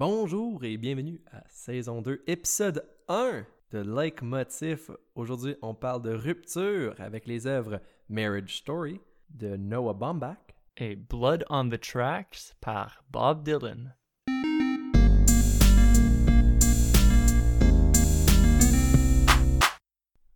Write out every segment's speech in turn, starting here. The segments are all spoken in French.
Bonjour et bienvenue à saison 2, épisode 1 de Like Motif. Aujourd'hui, on parle de rupture avec les œuvres Marriage Story de Noah Baumbach, et Blood on the Tracks par Bob Dylan.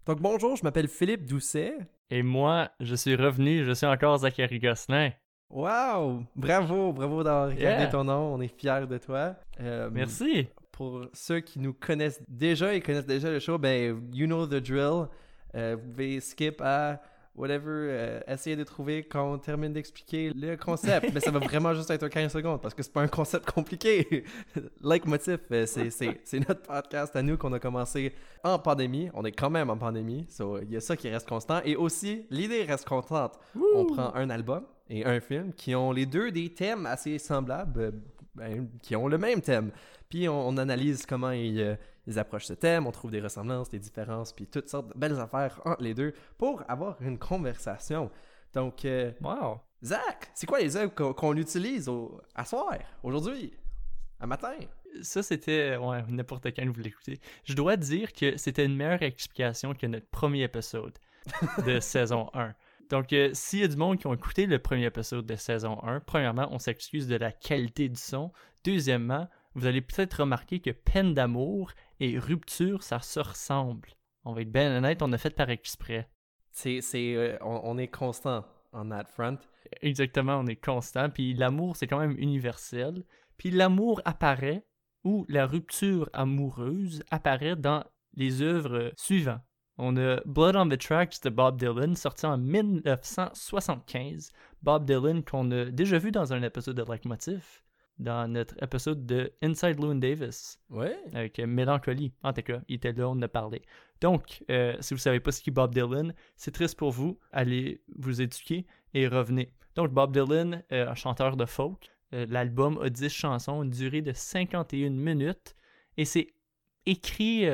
Donc bonjour, je m'appelle Philippe Doucet. Et moi, je suis revenu, je suis encore Zachary Gosselin. Wow! Bravo, bravo d'avoir regardé Yeah. ton nom, on est fiers de toi. Euh, Merci. Pour ceux qui nous connaissent déjà et connaissent déjà le show, ben, you know the drill. Euh, vous pouvez skip à whatever, euh, essayer de trouver quand on termine d'expliquer le concept. Mais ça va vraiment juste être 15 secondes parce que c'est pas un concept compliqué. like Motif, euh, c'est notre podcast à nous qu'on a commencé en pandémie. On est quand même en pandémie, so il y a ça qui reste constant. Et aussi, l'idée reste constante. On prend un album et un film qui ont les deux des thèmes assez semblables, euh, ben, qui ont le même thème. Puis on, on analyse comment ils, euh, ils approchent ce thème, on trouve des ressemblances, des différences, puis toutes sortes de belles affaires entre les deux pour avoir une conversation. Donc, euh, Wow. Zach, c'est quoi les œuvres qu'on qu'on utilise au, à soir, aujourd'hui, à matin? Ça, c'était. Ouais, n'importe quand vous l'écoutez. Je dois dire que c'était une meilleure explication que notre premier épisode de saison 1. Donc, euh, s'il y a du monde qui ont écouté le premier épisode de saison 1, premièrement, on s'excuse de la qualité du son. Deuxièmement, vous allez peut-être remarquer que peine d'amour et rupture, ça se ressemble. On va être bien honnête, on a fait par exprès. C'est, c'est, euh, on, on est constant on that front. Exactement, on est constant. Puis l'amour, c'est quand même universel. Puis l'amour apparaît, ou la rupture amoureuse apparaît dans les œuvres suivantes. On a Blood on the Tracks de Bob Dylan, sorti en 1975. Bob Dylan, qu'on a déjà vu dans un épisode de Like Motif, dans notre épisode de Inside Llewyn Davis Ouais. avec Mélancolie. En tout cas, il était là, on en a parlé. Donc, euh, si vous savez pas ce qu'est Bob Dylan, c'est triste pour vous. Allez vous éduquer et revenez. Donc, Bob Dylan, euh, un chanteur de folk. Euh, L'album a 10 chansons, une durée de 51 minutes. Et c'est écrit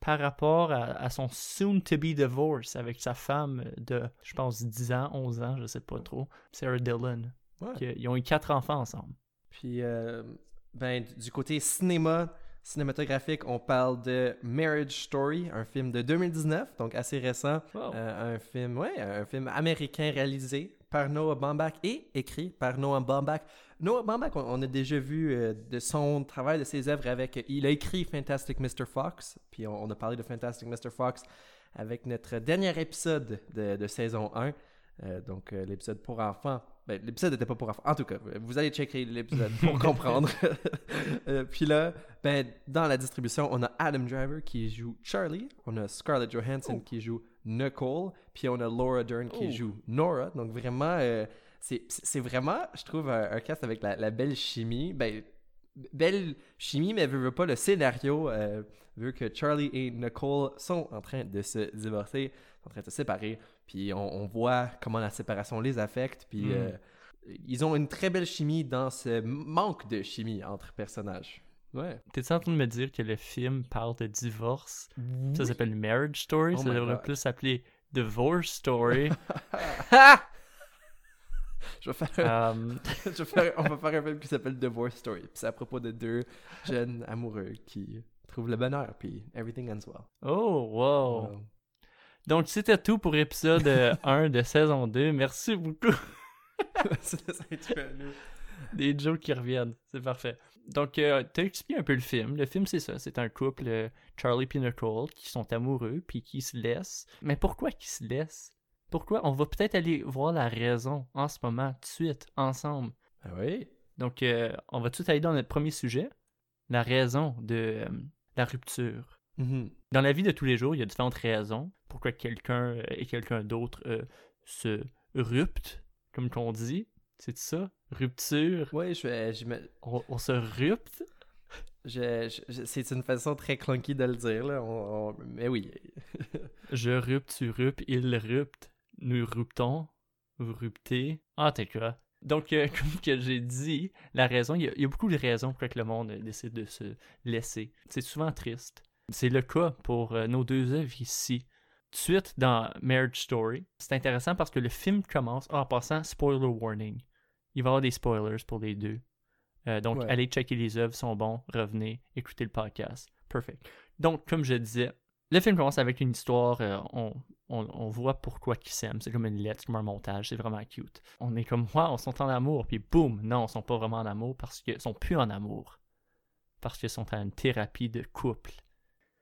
par rapport à, à son soon-to-be divorce avec sa femme de, je pense, 10 ans, 11 ans, je sais pas trop, Sarah. Ouais. Qui- Ils ont eu quatre enfants ensemble. Puis, euh, ben, du côté cinéma, cinématographique, on parle de Marriage Story, un film de 2019, donc assez récent. Wow. Euh, un film, ouais, un film américain réalisé par Noah Baumbach et écrit par Noah Baumbach. Noah Baumbach, on, on a déjà vu euh, de son travail, de ses œuvres avec. Il a écrit Fantastic Mr. Fox, puis on, on a parlé de Fantastic Mr. Fox avec notre dernier épisode de, de saison 1. euh, donc, euh, l'épisode pour enfants. Ben, l'épisode n'était pas pour enfants. En tout cas, vous allez checker l'épisode pour comprendre. Euh, puis là, ben, dans la distribution, on a Adam Driver qui joue Charlie, on a Scarlett Johansson Oh. qui joue Nicole, puis on a Laura Dern qui Oh. joue Nora. Donc vraiment, euh, c'est vraiment, je trouve, un, un cast avec la, la belle chimie. Ben, belle chimie, mais veut, veut pas le scénario euh, veut que Charlie et Nicole sont en train de se divorcer, sont en train de se séparer, puis on, on voit comment la séparation les affecte, puis Mm. euh, ils ont une très belle chimie dans ce manque de chimie entre personnages. Ouais. T'es-tu en train de me dire que le film parle de divorce? Ça s'appelle Marriage Story. Oh ça devrait plus s'appeler Divorce Story. Je vais faire un- Euh, je vais faire- on va faire un film qui s'appelle Divorce Story. Puis c'est à propos de deux jeunes amoureux qui trouvent le bonheur, puis everything ends well. oh, wow. Wow. Donc, c'était tout pour épisode euh, 1 de saison 2. Merci beaucoup. Des jokes qui reviennent. C'est parfait. Donc, euh, t'as expliqué un peu le film. Le film, c'est ça. C'est un couple, euh, Charlie et Nicole, qui sont amoureux puis qui se laissent. Mais pourquoi qu'ils se laissent? Pourquoi? On va peut-être aller voir la raison en ce moment, tout de suite, ensemble. Ah oui? Donc, euh, on va tout aller dans notre premier sujet, la raison de euh, la rupture. Mhm. Dans la vie de tous les jours, il y a différentes raisons pourquoi quelqu'un et quelqu'un d'autre se ruptent, comme qu'on dit. C'est ça? Rupture? Ouais, je vais. je me- On, on se rupte? je- c'est une façon très clunky de le dire, là. On- on- mais oui. Je rupte, tu rupes, il rupte. Nous ruptons. Vous ruptez. Ah, t'es quoi? Donc, euh, comme que j'ai dit, la raison, il y, a, il y a beaucoup de raisons pour que le monde décide de se laisser. C'est souvent triste. C'est le cas pour euh, nos deux œuvres ici. Tout de suite, dans Marriage Story, c'est intéressant parce que le film commence. Ah, en passant, spoiler warning. Il va y avoir des spoilers pour les deux. Euh, donc, Ouais. allez checker les œuvres, sont bons, revenez, écoutez le podcast. Perfect. Donc, comme je disais, le film commence avec une histoire, euh, on, on, on voit pourquoi ils s'aiment. C'est comme une lettre, comme un montage, c'est vraiment cute. On est comme, wow, on sont en amour, puis boum, non, ils sont pas vraiment en amour parce qu'ils sont plus en amour. Parce qu'ils sont à une thérapie de couple.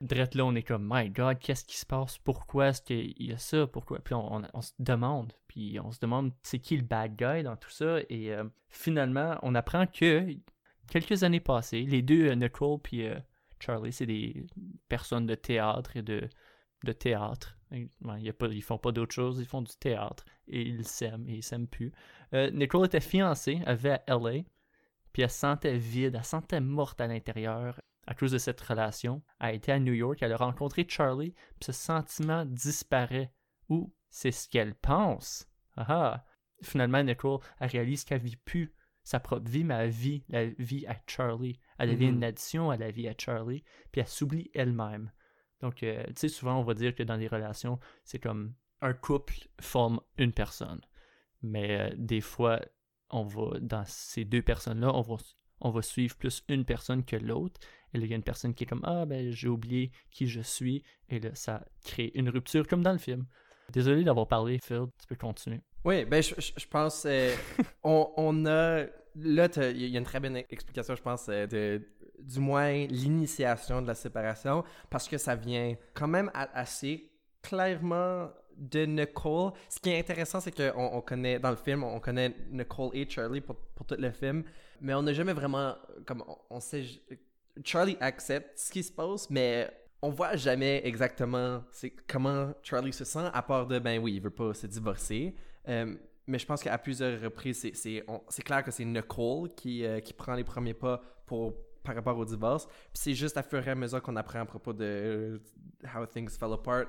Drette là, on est comme, my god, qu'est-ce qui se passe? Pourquoi est-ce qu'il y a ça? Pourquoi? Puis on, se demande, puis on se demande c'est qui le bad guy dans tout ça? Et euh, finalement, on apprend que quelques années passées, les deux, euh, Nicole puis euh, Charlie, c'est des personnes de théâtre et de, de théâtre. Ils font pas d'autre chose, ils font du théâtre. Et ils s'aiment, et ils s'aiment plus. Nicole était fiancée, elle vivait à LA, puis elle se sentait vide, elle se sentait morte à l'intérieur à cause de cette relation. A été à New York, elle a rencontré Charlie, puis ce sentiment disparaît. Ou c'est ce qu'elle pense. Ah ah. Finalement, Nicole, elle réalise qu'elle vit plus sa propre vie, mais elle vit la vie à Charlie. Elle devient Mhm. une addition à la vie à Charlie, puis elle s'oublie elle-même. Donc, euh, tu sais, souvent, on va dire que dans les relations, c'est comme un couple forme une personne. Mais euh, des fois, on va, dans ces deux personnes-là, on va, on va suivre plus une personne que l'autre. Et là, il y a une personne qui est comme Ah, ben, j'ai oublié qui je suis. Et là, ça crée une rupture, comme dans le film. Désolé d'avoir parlé, Phil, tu peux continuer. Oui, ben je, je- je pense euh, on, on a là il y a une très bonne explication je pense euh, de du moins l'initiation de la séparation parce que ça vient quand même assez clairement de Nicole. Ce qui est intéressant c'est qu'on on connaît dans le film on connaît Nicole et Charlie pour, pour tout le film, mais on n'a jamais vraiment comme on, sait Charlie accepte ce qui se passe, mais on voit jamais exactement c'est comment Charlie se sent, à part de ben oui, il veut pas se divorcer. Euh, mais je pense qu'à plusieurs reprises, c'est clair que c'est Nicole qui, euh, qui prend les premiers pas pour, par rapport au divorce. Puis c'est juste à fur et à mesure qu'on apprend à propos de euh, How Things Fell Apart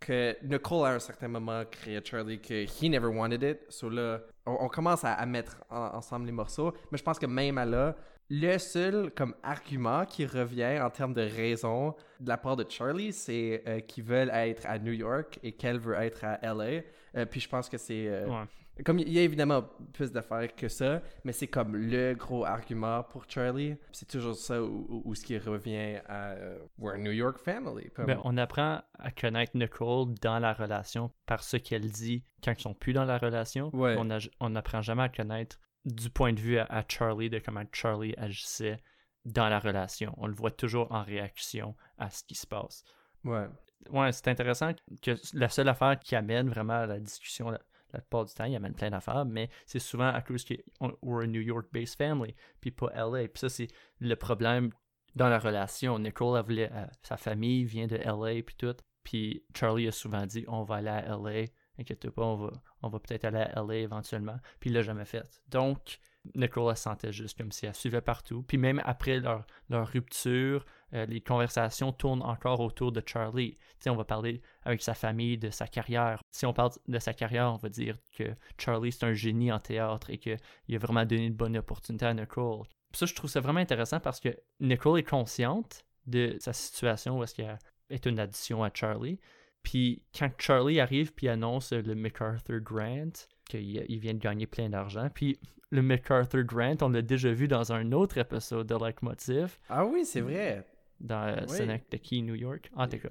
que Nicole à un certain moment crée Charlie que he never wanted it. So là, on, commence à, mettre en- ensemble les morceaux. Mais je pense que même à là, le seul comme argument qui revient en termes de raison de la part de Charlie, c'est euh, qu'ils veulent être à New York et qu'elle veut être à LA. Euh, puis je pense que c'est euh. Comme il y a évidemment plus d'affaires que ça, mais c'est comme le gros argument pour Charlie. C'est toujours ça où ce qui revient à euh, we're a New York family. Ben, on apprend à connaître Nicole dans la relation par ce qu'elle dit quand ils sont plus dans la relation. Ouais. On n'apprend jamais à connaître du point de vue à, à Charlie, de comment Charlie agissait dans la relation. On le voit toujours en réaction à ce qui se passe. Ouais. Ouais, c'est intéressant que la seule affaire qui amène vraiment à la discussion la, plupart du temps, il amène plein d'affaires, mais c'est souvent à cause qu'on we're a New York-based family, puis pas LA. Puis ça, c'est le problème dans la relation. Nicole, elle voulait, euh, sa famille vient de LA, puis tout. Puis Charlie a souvent dit, on va aller à LA, inquiète pas, on va, on va peut-être aller à LA éventuellement. Puis il l'a jamais fait. Donc, se sentait juste comme si elle suivait partout. Puis même après leur, leur rupture, euh, les conversations tournent encore autour de Charlie. On va parler avec sa famille de sa carrière. Si on parle de sa carrière, on va dire que Charlie, c'est un génie en théâtre et qu'il a vraiment donné une bonne opportunité à Nicole. Ça, je trouve ça vraiment intéressant parce que Nicole est consciente de sa situation où est-ce qu'elle est une addition à Charlie. Puis quand Charlie arrive puis annonce le MacArthur Grant, qu'il il vient de gagner plein d'argent, puis le MacArthur Grant, on l'a déjà vu dans un autre épisode de Like Motive, Ah oui, c'est vrai. Dans euh, Oui. Synecdoche, New York. En tout cas,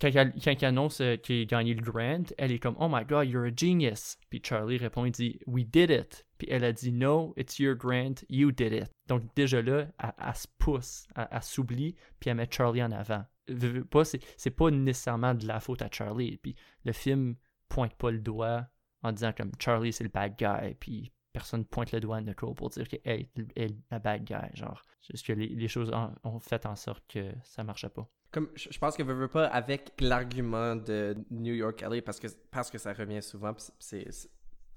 quand elle, quand elle annonce euh, qu'il a gagné le Grant, elle est comme Oh my god, you're a genius. Puis Charlie répond, il dit We did it. Puis elle a dit No, it's your Grant, you did it. Donc déjà là, elle, elle se pousse, elle, elle s'oublie, puis elle met Charlie en avant. Pas, c'est pas nécessairement de la faute à Charlie. Puis le film pointe pas le doigt en disant comme Charlie c'est le bad guy, puis personne pointe le doigt à Nicole pour dire que hey, elle est la bad guy. Genre, juste que les, choses ont fait en sorte que ça marchait pas. Comme, je, pense que veux, veux pas avec l'argument de New York LA parce que, parce que ça revient souvent, c'est c'est-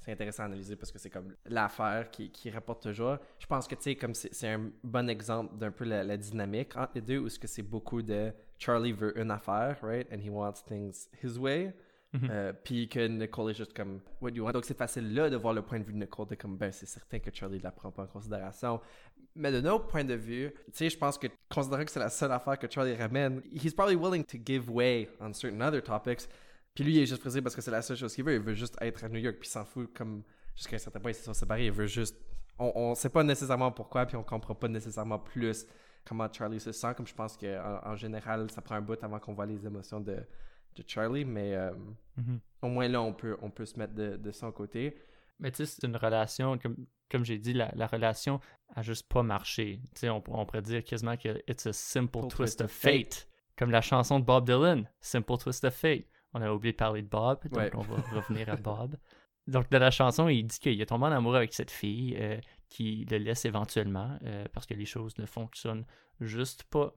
intéressant à analyser parce que c'est comme l'affaire qui, qui rapporte toujours. Je pense que tu sais, comme c'est un bon exemple d'un peu la, la dynamique entre les deux où ce que c'est beaucoup de Charlie veut une affaire, right? And he wants things his way. Euh, puis que Nicole est juste comme what do you want? Donc c'est facile là de voir le point de vue de Nicole de comme ben c'est certain que Charlie ne la prend pas en considération. Mais de notre point de vue, tu sais, je pense que considérant que c'est la seule affaire que Charlie ramène, he's probably willing to give way on certain other topics. Puis lui, il est juste pressé parce que c'est la seule chose qu'il veut. Il veut juste être à New York, puis s'en fout comme jusqu'à un certain point, ils se sont séparés. Il veut juste on, on sait pas nécessairement pourquoi, puis on comprend pas nécessairement plus comment Charlie se sent, comme je pense qu'en en, général, ça prend un bout avant qu'on voit les émotions de, de Charlie, mais euh, Mhm. au moins là, on peut, on peut se mettre de, de son côté. Mais tu sais, c'est une relation, comme, comme j'ai dit, la, la relation a juste pas marché. Tu sais, on, on pourrait dire quasiment que it's a simple Simple twist of fate. Comme la chanson de Bob Dylan, Simple Twist of Fate. On a oublié de parler de Bob, donc Ouais. on va revenir à Bob. Donc, dans la chanson, il dit qu'il est tombé en amour avec cette fille euh, qui le laisse éventuellement euh, parce que les choses ne fonctionnent juste pas.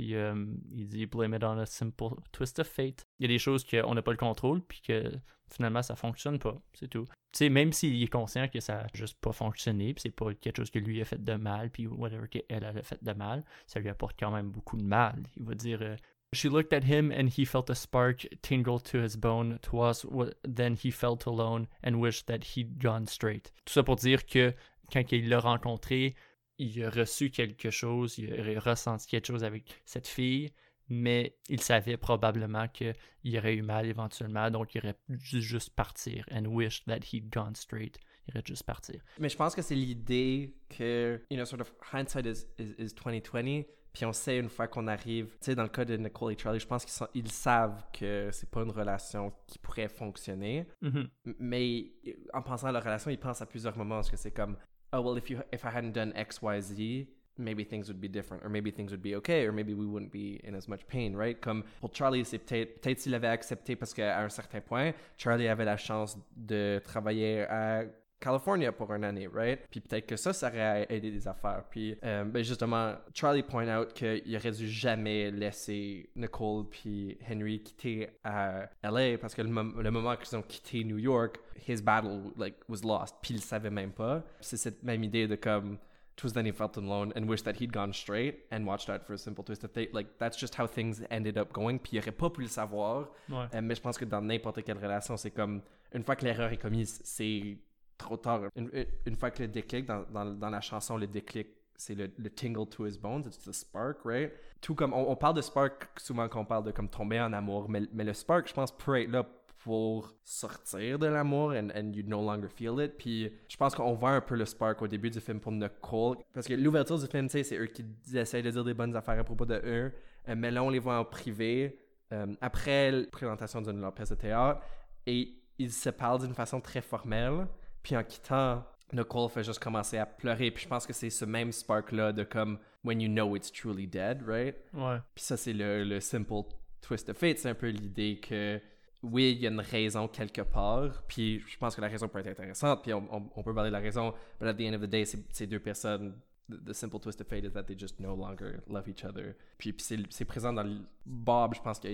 Puis euh, il dit blame it on a simple twist of fate. Il y a des choses qu'on n'a pas le contrôle, puis que finalement ça fonctionne pas. C'est tout. Tu sais, même s'il est conscient que ça a juste pas fonctionné, puis c'est pas quelque chose que lui a fait de mal, puis whatever qu'elle elle a fait de mal, ça lui apporte quand même beaucoup de mal. Il va dire euh, She looked at him and he felt a spark tingle to his bone. Twas then he felt alone and wished that he'd gone straight. Tout ça pour dire que quand il l'a rencontré, il a reçu quelque chose, il a ressenti quelque chose avec cette fille, mais il savait probablement qu'il aurait eu mal éventuellement, donc il aurait dû juste partir. And wished that he'd gone straight. Il aurait juste partir. Mais je pense que c'est l'idée que, you know, sort of hindsight is, is, is 2020. Puis on sait une fois qu'on arrive, tu sais, dans le cas de Nicole et Charlie, je pense qu'ils ils savent que c'est pas une relation qui pourrait fonctionner. Mhm. M- Mais en pensant à leur relation, ils pensent à plusieurs moments parce que c'est comme, oh well, if you if I hadn't done X, Y, Z, maybe things would be different, or maybe things would be okay, or maybe we wouldn't be in as much pain, right? Comme pour Charlie, c'est peut-être peut-être s'il avait accepté parce qu'à un certain point, Charlie avait la chance de travailler à California pour une année, right? Puis peut-être que ça, ça aurait aidé des affaires. Puis euh, ben justement, Charlie point out qu'il aurait dû jamais laisser Nicole puis Henry quitter à LA parce que le, mom- le moment qu'ils ont quitté New York, his battle like was lost. Puis il savait même pas. C'est cette même idée de comme Twas then he felt alone and wished that he'd gone straight and watched out for a simple twist of fate. Like that's just how things ended up going. Puis il aurait pas pu le savoir. Ouais. Euh, mais je pense que dans n'importe quelle relation, c'est comme une fois que l'erreur est commise, c'est trop tard. Une, une- fois que le déclic, dans, dans, dans la chanson, le déclic, c'est le, le tingle to his bones, it's the spark, right? Tout comme on, on parle de spark souvent qu'on parle de comme tomber en amour, mais, mais le spark, je pense, peut être là pour sortir de l'amour and, and you no longer feel it. Puis je pense qu'on voit un peu le spark au début du film pour Nicole. Parce que l'ouverture du film, c'est eux qui essayent de dire des bonnes affaires à propos de eux. Euh, mais là, on les voit en privé euh, après la présentation d'une leur pièce de théâtre et ils se parlent d'une façon très formelle. Puis en quittant, Nicole fait juste commencer à pleurer. Puis je pense que c'est ce même spark-là de comme when you know it's truly dead, right? Ouais. Puis ça, c'est le, le simple twist of fate. C'est un peu l'idée que oui, il y a une raison quelque part. Puis je pense que la raison peut être intéressante. Puis on, on- on peut parler de la raison. But at the end of the day, c'est deux personnes. The, simple twist of fate is that they just no longer love each other. Puis, puis c'est présent dans le- Bob, je pense que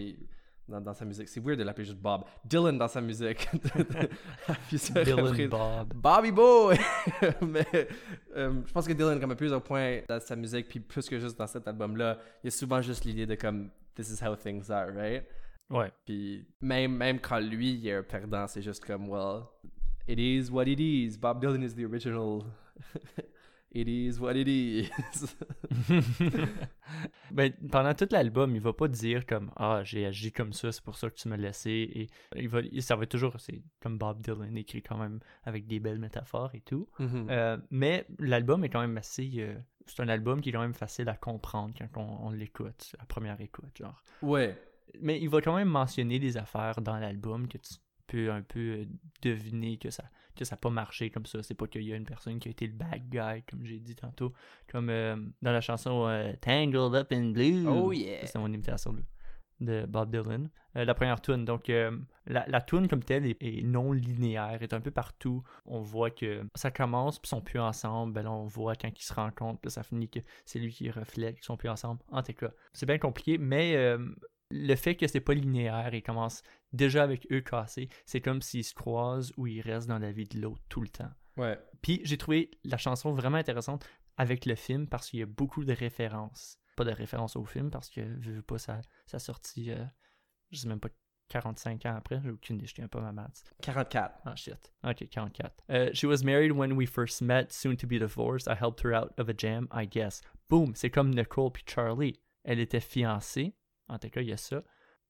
dans, dans sa musique. C'est weird de l'appeler juste Bob. Dylan dans sa musique. Dylan représente- Bob. Bobby Boy! Mais euh, je pense que Dylan, comme à plusieurs points dans sa musique, puis plus que juste dans cet album-là, il y a souvent juste l'idée de comme This is how things are, right? Ouais. Puis même, même quand lui il est un perdant, c'est juste comme Well, it is what it is. Bob Dylan is the original. it is what it is. ben, pendant tout l'album, il va pas dire comme Ah, j'ai agi comme ça, c'est pour ça que tu m'as laissé. Et il va, ça va toujours, c'est comme Bob Dylan écrit quand même avec des belles métaphores et tout. Mhm. Euh, mais l'album est quand même assez. euh, c'est un album qui est quand même facile à comprendre quand on, on l'écoute, à première écoute, genre. ouais. Mais il va quand même mentionner des affaires dans l'album que tu peux un peu euh, deviner que ça que ça n'a pas marché comme ça. C'est pas qu'il y a une personne qui a été le bad guy, comme j'ai dit tantôt. Comme euh, dans la chanson euh, Tangled Up in Blue. Oh yeah. C'est mon imitation de, de Bob Dylan. Euh, la première tune. Donc, la, la tune comme telle est, est non linéaire, est un peu partout. On voit que ça commence, puis ils sont plus ensemble. Ben là, on voit quand ils se rencontrent, puis ça finit que c'est lui qui reflète qu'ils sont plus ensemble. En tout cas, c'est bien compliqué, mais le fait que c'est pas linéaire et commence déjà avec eux cassés, c'est comme s'ils se croisent ou ils restent dans la vie de l'autre tout le temps. Ouais. Puis j'ai trouvé la chanson vraiment intéressante avec le film parce qu'il y a beaucoup de références. Pas de références au film parce que je veux pas sa, sa sortie, euh, je sais même pas 45 ans après, j'ai aucune idée, je tiens pas ma maths. 44. Ah shit. Ok, 44. Uh, she was married when we first met, soon to be divorced. I helped her out of a jam, I guess. Boom, c'est comme Nicole puis Charlie. Elle était fiancée. En tout cas, il y a ça.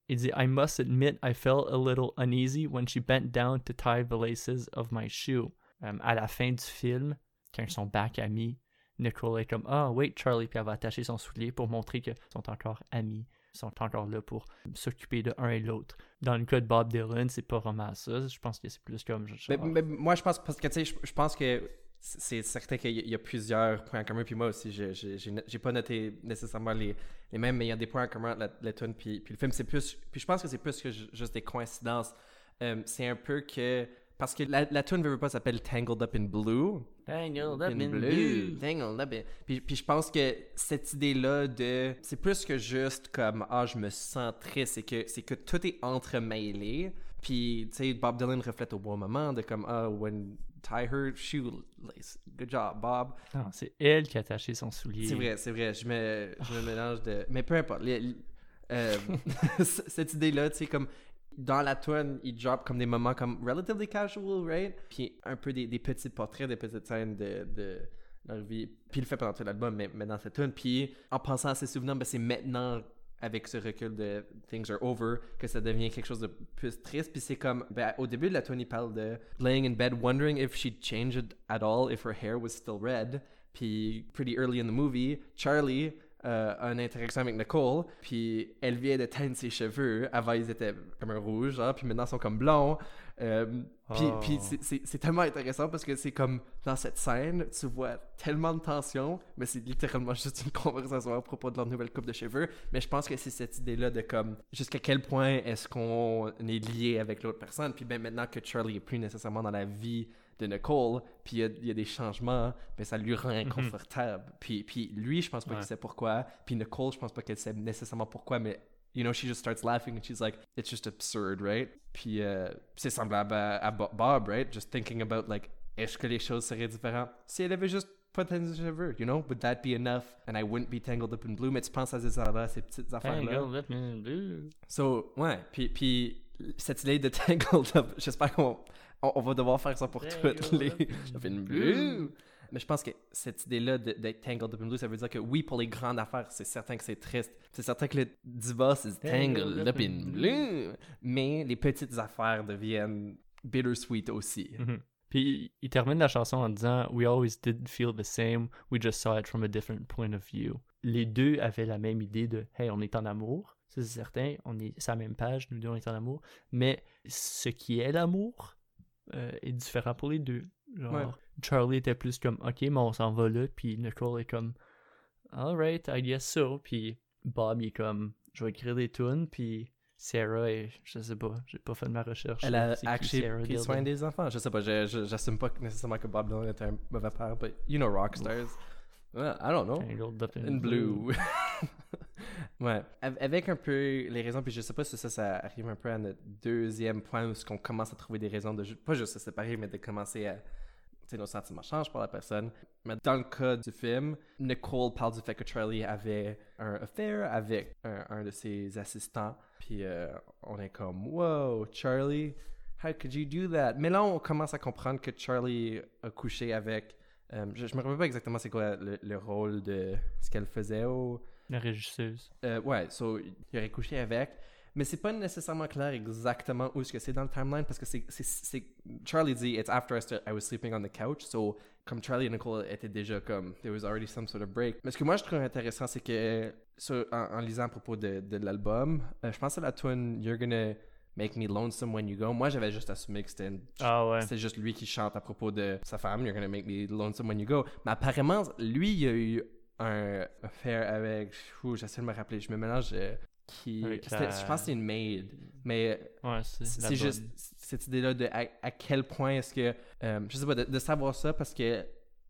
Il dit I must admit I felt a little uneasy when she bent down to tie the laces of my shoe. Um, à la fin du film, quand ils sont back amis, Nicole est comme Ah, wait, Charlie, puis elle va attacher son soulier pour montrer qu'ils sont encore amis, ils sont encore là pour s'occuper de un et l'autre. Dans le cas de Bob Dylan, c'est pas vraiment ça. Je pense que c'est plus comme. Mais, moi, je pense, parce que, tu sais, je, pense que c'est certain qu'il y, a- plusieurs points en commun. Puis moi aussi, j'ai pas noté nécessairement les, les mêmes, mais il y a des points en commun entre la, tune puis, puis le film. C'est plus, puis je pense que c'est plus que ju- juste des coïncidences. Euh, c'est un peu que. Parce que la, la tune, veut veut pas, s'appelle Tangled Up in Blue. Tangled In blue. Tangled up in- Puis, puis je pense que cette idée-là de. C'est plus que juste comme Ah, je me sens triste. C'est que, c'est que tout est entremêlé. Puis, tu sais, Bob Dylan reflète au bon moment de comme Ah, when tie her shoelace. Good job, Bob. Non, c'est elle qui a attaché son soulier. C'est vrai, c'est vrai. Je me, je me mélange de. Mais peu importe. les- les- euh, cette idée-là, tu sais, comme dans la tune, il drop comme des moments comme relatively casual, right? Puis un peu des, des petits portraits, des petites scènes de, de leur vie. Puis il le fait pendant tout l'album, mais, mais dans cette tune. Puis en pensant à ses souvenirs, ben, c'est maintenant avec ce recul de Things Are Over que ça devient quelque chose de plus triste. Puis c'est comme, ben, au début de la il parle de laying in bed, wondering if she'd changed at all, if her hair was still red. Puis pretty early in the movie, Charlie euh, a une interaction avec Nicole, puis elle vient de teindre ses cheveux. Avant, ils étaient comme un rouge, puis maintenant, ils sont comme blonds. Euh, puis Oh. c'est- tellement intéressant parce que c'est comme dans cette scène, tu vois tellement de tension, mais c'est littéralement juste une conversation à propos de leur nouvelle coupe de cheveux. Mais je pense que c'est cette idée-là de comme jusqu'à quel point est-ce qu'on est lié avec l'autre personne? Puis ben maintenant que Charlie est plus nécessairement dans la vie de Nicole, puis il y a- il y, a des changements, mais ça lui rend inconfortable. puis, puis lui, je pense pas Ouais. qu'il sait pourquoi. Puis Nicole, je pense pas qu'elle sait nécessairement pourquoi, mais you know, she just starts laughing and she's like, it's just absurd, right? Puis euh, c'est semblable à, à Bob, right? Just thinking about, like, est-ce que les choses seraient différentes si elle avait juste pas de cheveux, you know? Would that be enough? And I wouldn't be tangled up in blue, mais tu penses à ces, affaires-là, ces petites affaires-là. Tangled up in blue. So, ouais, puis, puis cette idée de Tangled Up, j'espère qu'on on, on va devoir faire ça pour toutes les... Up in blue. Mais je pense que cette idée-là d'être Tangled Up in Blue, ça veut dire que oui, pour les grandes affaires, c'est certain que c'est triste. C'est certain que le divorce is Tangled Up in Blue. Mais les petites affaires deviennent bittersweet aussi. Mhm. Puis il termine la chanson en disant We always did feel the same, we just saw it from a different point of view. Les deux avaient la même idée de Hey, on est en amour, c'est certain, on est sur la même page, nous deux on est en amour, mais ce qui est l'amour euh, est différent pour les deux. Genre, Ouais. Charlie était plus comme Ok, mais on s'en va là, puis Nicole est comme Alright, I guess so, puis Bob il est comme Je vais écrire des tunes, puis Sarah est, je sais pas, j'ai pas fait de ma recherche. Elle a actually pris soin des enfants. Je sais pas, j'assume pas nécessairement que Bob Dylan était un mauvais père, but you know rockstars. Well, I don't know. Tangled up in In blue. ouais. Av- Avec un peu les raisons, puis je sais pas si ça, ça arrive un peu à notre deuxième point où qu'on commence à trouver des raisons de pas juste se séparer, mais de commencer à. Nos sentiments changent pour la personne. Mais dans le cas du film, Nicole parle du fait que Charlie avait un affair avec un, un de ses assistants. Puis euh, on est comme, wow, Charlie, how could you do that? Mais là, on commence à comprendre que Charlie a couché avec. euh, je, je me rappelle pas exactement c'est quoi le, le rôle de ce qu'elle faisait au. La régisseuse. Euh, ouais, so, il aurait couché avec. Mais c'est pas nécessairement clair exactement où est-ce que c'est dans le timeline parce que c'est, Charlie dit it's after I, was sleeping on the couch. So, comme Charlie et Nicole étaient déjà comme there was already some sort of break. Mais ce que moi je trouve intéressant, c'est que sur- en, en lisant à propos de, de l'album, euh, je pense à la tune You're gonna make me lonesome when you go. Moi j'avais juste assumé que c'était Ah ouais. c'est juste lui qui chante à propos de sa femme, You're gonna make me lonesome when you go. Mais apparemment, lui, il a eu un affaire avec. Ouh, j'essaie de me rappeler, je me mélange. Qui, la- Je pense que c'est une maid. Mais Ouais, c'est juste cette idée-là de à, à quel point est-ce que. euh, je sais pas, de, de savoir ça parce que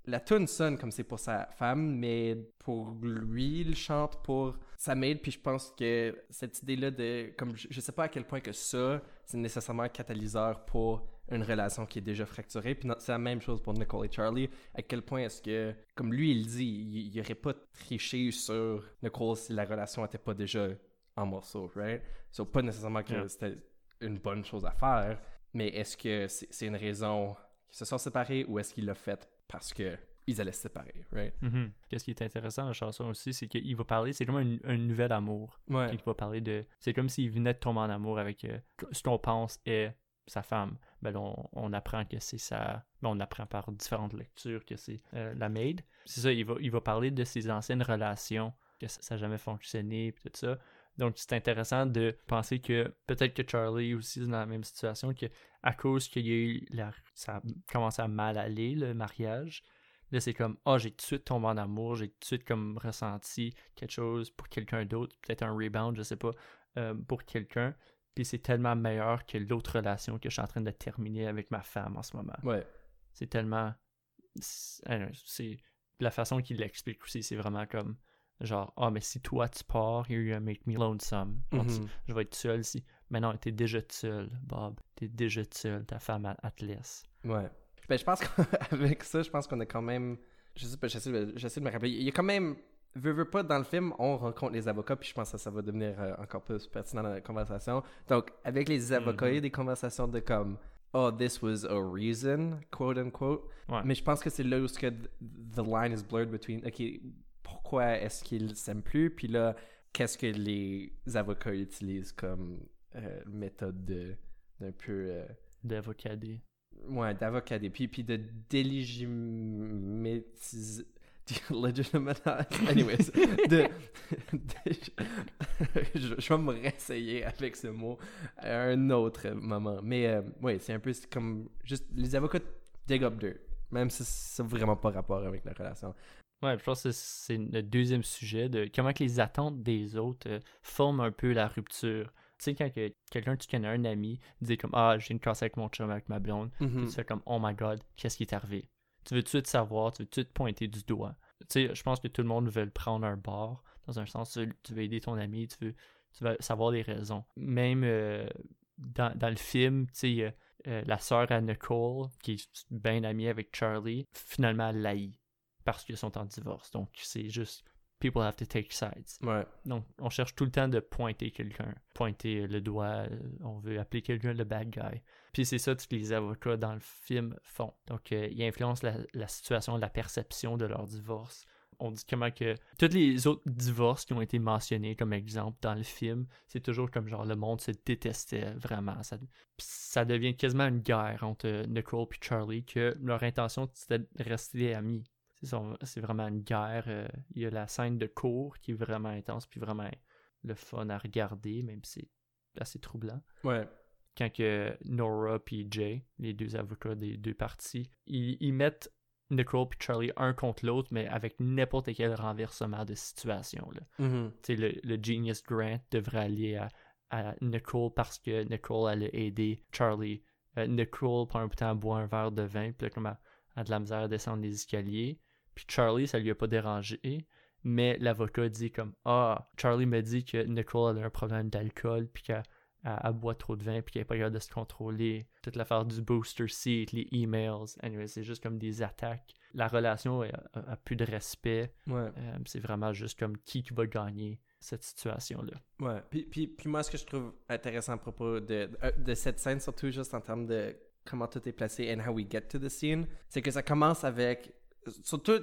la tune sonne comme c'est pour sa femme, mais pour lui, il chante pour sa maid. Puis je pense que cette idée-là de. Comme je, je sais pas à quel point que ça, c'est nécessairement un catalyseur pour une relation qui est déjà fracturée. Puis c'est la même chose pour Nicole et Charlie. À quel point est-ce que, comme lui, il dit, il, il aurait pas triché sur Nicole si la relation était pas déjà en morceaux, right? So, pas nécessairement que Yeah. c'était une bonne chose à faire, mais est-ce que c'est c'est une raison qu'ils se sont séparés ou est-ce qu'il l'a fait parce que ils allaient se séparer, right? Mhm. Qu'est-ce qui est intéressant dans la chanson aussi, c'est qu'il va parler, c'est comme un, un nouvel amour. Ouais. Il va parler de. C'est comme s'il venait de tomber en amour avec euh, ce qu'on pense est sa femme. Ben là, on, on apprend que c'est sa. Ben, on apprend par différentes lectures que c'est euh, la maid. C'est ça, il va, il va parler de ses anciennes relations, que ça n'a jamais fonctionné, puis tout ça. Donc, c'est intéressant de penser que peut-être que Charlie aussi est dans la même situation, que à cause qu'il y a eu la, ça a commencé à mal aller, le mariage. Là, c'est comme, ah, j'ai tout de suite tombé en amour, j'ai tout de suite comme ressenti quelque chose pour quelqu'un d'autre, peut-être un rebound, je sais pas, euh, pour quelqu'un. Puis c'est tellement meilleur que l'autre relation que je suis en train de terminer avec ma femme en ce moment. Ouais. C'est tellement. C'est c'est- la façon qu'il l'explique aussi, c'est vraiment comme genre, ah, mais si toi tu pars, you're gonna make me lonesome. Tu- Mhm. je vais être seul si. Mais non, t'es déjà seul, Bob. T'es déjà seul, ta femme, elle, elle te laisse. Ouais. Ben, je pense qu'avec ça, je pense qu'on a quand même. Je sais pas, j'essaie de, me rappeler. Il y a quand même. Veux, veux pas, dans le film, on rencontre les avocats, puis je pense que ça va devenir euh, encore plus pertinent dans la conversation. Donc, avec les avocats, il y a des conversations de comme. Oh, this was a reason, quote unquote. Ouais. Mais je pense que c'est là où ce que th- the line is blurred between. Ok, pourquoi est-ce qu'ils s'aiment plus? Puis là, qu'est-ce que les avocats utilisent comme euh, méthode de d'un peu. euh, D'avocadé. Ouais, d'avocat des puis, puis de délégimatiser. Legitimize. Anyways, de, de- je, je vais me réessayer avec ce mot à un autre moment. Mais euh, ouais, c'est un peu comme juste les avocats dig up dirt, même si ça n'a vraiment pas rapport avec la relation. Ouais, je pense que c'est le deuxième sujet de comment que les attentes des autres euh, forment un peu la rupture. Tu sais, quand que quelqu'un, tu connais un ami, dit comme Ah, j'ai une casse avec mon chum, avec ma blonde, Mhm. tu fais comme Oh my god, qu'est-ce qui est arrivé Tu veux tout de suite savoir, tu veux tout de suite pointer du doigt? Tu sais, je pense que tout le monde veut prendre un bord, dans un sens, tu veux, aider ton ami, tu veux, tu veux savoir les raisons. Même euh, dans, dans le film, tu sais, euh, la sœur à Nicole, qui est bien amie avec Charlie, finalement elle parce qu'ils sont en divorce. Donc, c'est juste people have to take sides. Ouais. Donc, on cherche tout le temps de pointer quelqu'un, pointer le doigt, euh, on veut appeler quelqu'un le bad guy. Puis c'est ça que les avocats dans le film font. Donc, euh, ils influencent la, la situation, la perception de leur divorce. On dit comment que tous les autres divorces qui ont été mentionnés comme exemple dans le film, c'est toujours comme genre le monde se détestait vraiment. Ça, ça devient quasiment une guerre entre euh, Nicole et Charlie, que leur intention c'était de rester amis. C'est vraiment une guerre. euh, Il y a la scène de cours qui est vraiment intense, puis vraiment le fun à regarder, même si c'est assez troublant. Ouais. Quand que Nora puis Jay, les deux avocats des deux parties, ils, ils mettent Nicole puis Charlie un contre l'autre, mais avec n'importe quel renversement de situation. Là. Mhm. Sais, le, le Genius Grant devrait aller à, à Nicole parce que Nicole elle a aidé Charlie. Euh, Nicole, pendant un bout de temps, boit un verre de vin, puis là, comme elle a de la misère à descendre les escaliers. Puis Charlie, ça lui a pas dérangé. Mais l'avocat dit comme Ah, Charlie me dit que Nicole a un problème d'alcool, puis qu'elle elle- elle boit trop de vin, puis qu'elle n'est pas capable de se contrôler. Toute l'affaire du booster seat, les emails. Anyway, c'est juste comme des attaques. La relation a, a- a plus de respect. Ouais. Euh, c'est vraiment juste comme qui qui va gagner cette situation-là. Ouais. Puis, puis, puis moi, ce que je trouve intéressant à propos de, de, de cette scène, surtout juste en termes de comment tout est placé and how we get to the scene, c'est que ça commence avec, surtout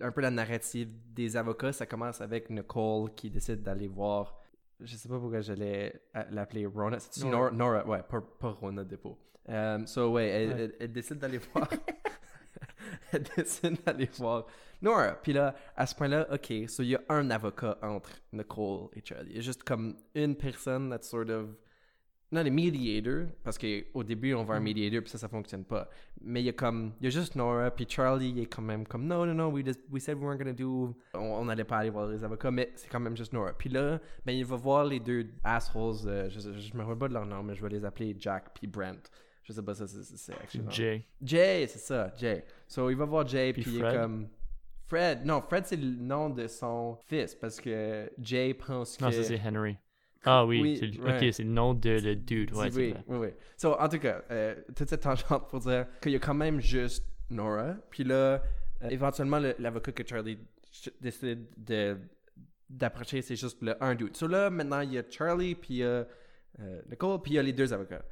un peu la narrative des avocats, ça commence avec Nicole qui décide d'aller voir, je sais pas pourquoi j'allais euh, l'appeler Rona, c'est Nora. Nora. Ouais, pas, pas Rona Depot. Um, so, ouais, elle, Ouais. elle- elle décide d'aller voir. elle décide d'aller voir Nora. Puis là, à ce point-là, OK, so il y a un avocat entre Nicole et Charlie. Il y a juste comme une personne that's sort of... Not a mediator, parce qu'au début, on voit un Mhm. mediator, puis ça, ça fonctionne pas. Mais il y a comme... Il y a juste Nora, puis Charlie, il est quand même comme... No, no, no, we, just, we said we weren't gonna do... On n'allait pas aller voir les avocats, mais c'est quand même juste Nora. Puis là, ben, il va voir les deux assholes, euh, je, je me rappelle pas de leur nom, mais je vais les appeler Jack puis Brent. Je sais pas, ça, c'est-. Jay. Jay, c'est ça, Jay. So, il va voir Jay, Puis puis il est comme... Fred, non, Fred, c'est le nom de son fils, parce que Jay pense que... Non, ça c'est Henry. Ah oui, Oui, c'est ouais. ok, c'est le nom de le dude. Ouais, oui, vrai. oui, oui. So, en tout cas, euh, toute cette tangente pour dire qu'il y a quand même juste Nora. Puis là, euh, éventuellement, le- l'avocat que Charlie ch- décide de d'approcher, c'est juste le un dude. So là, maintenant, il y a Charlie, puis il y a euh, Nicole, puis il y a les deux avocats.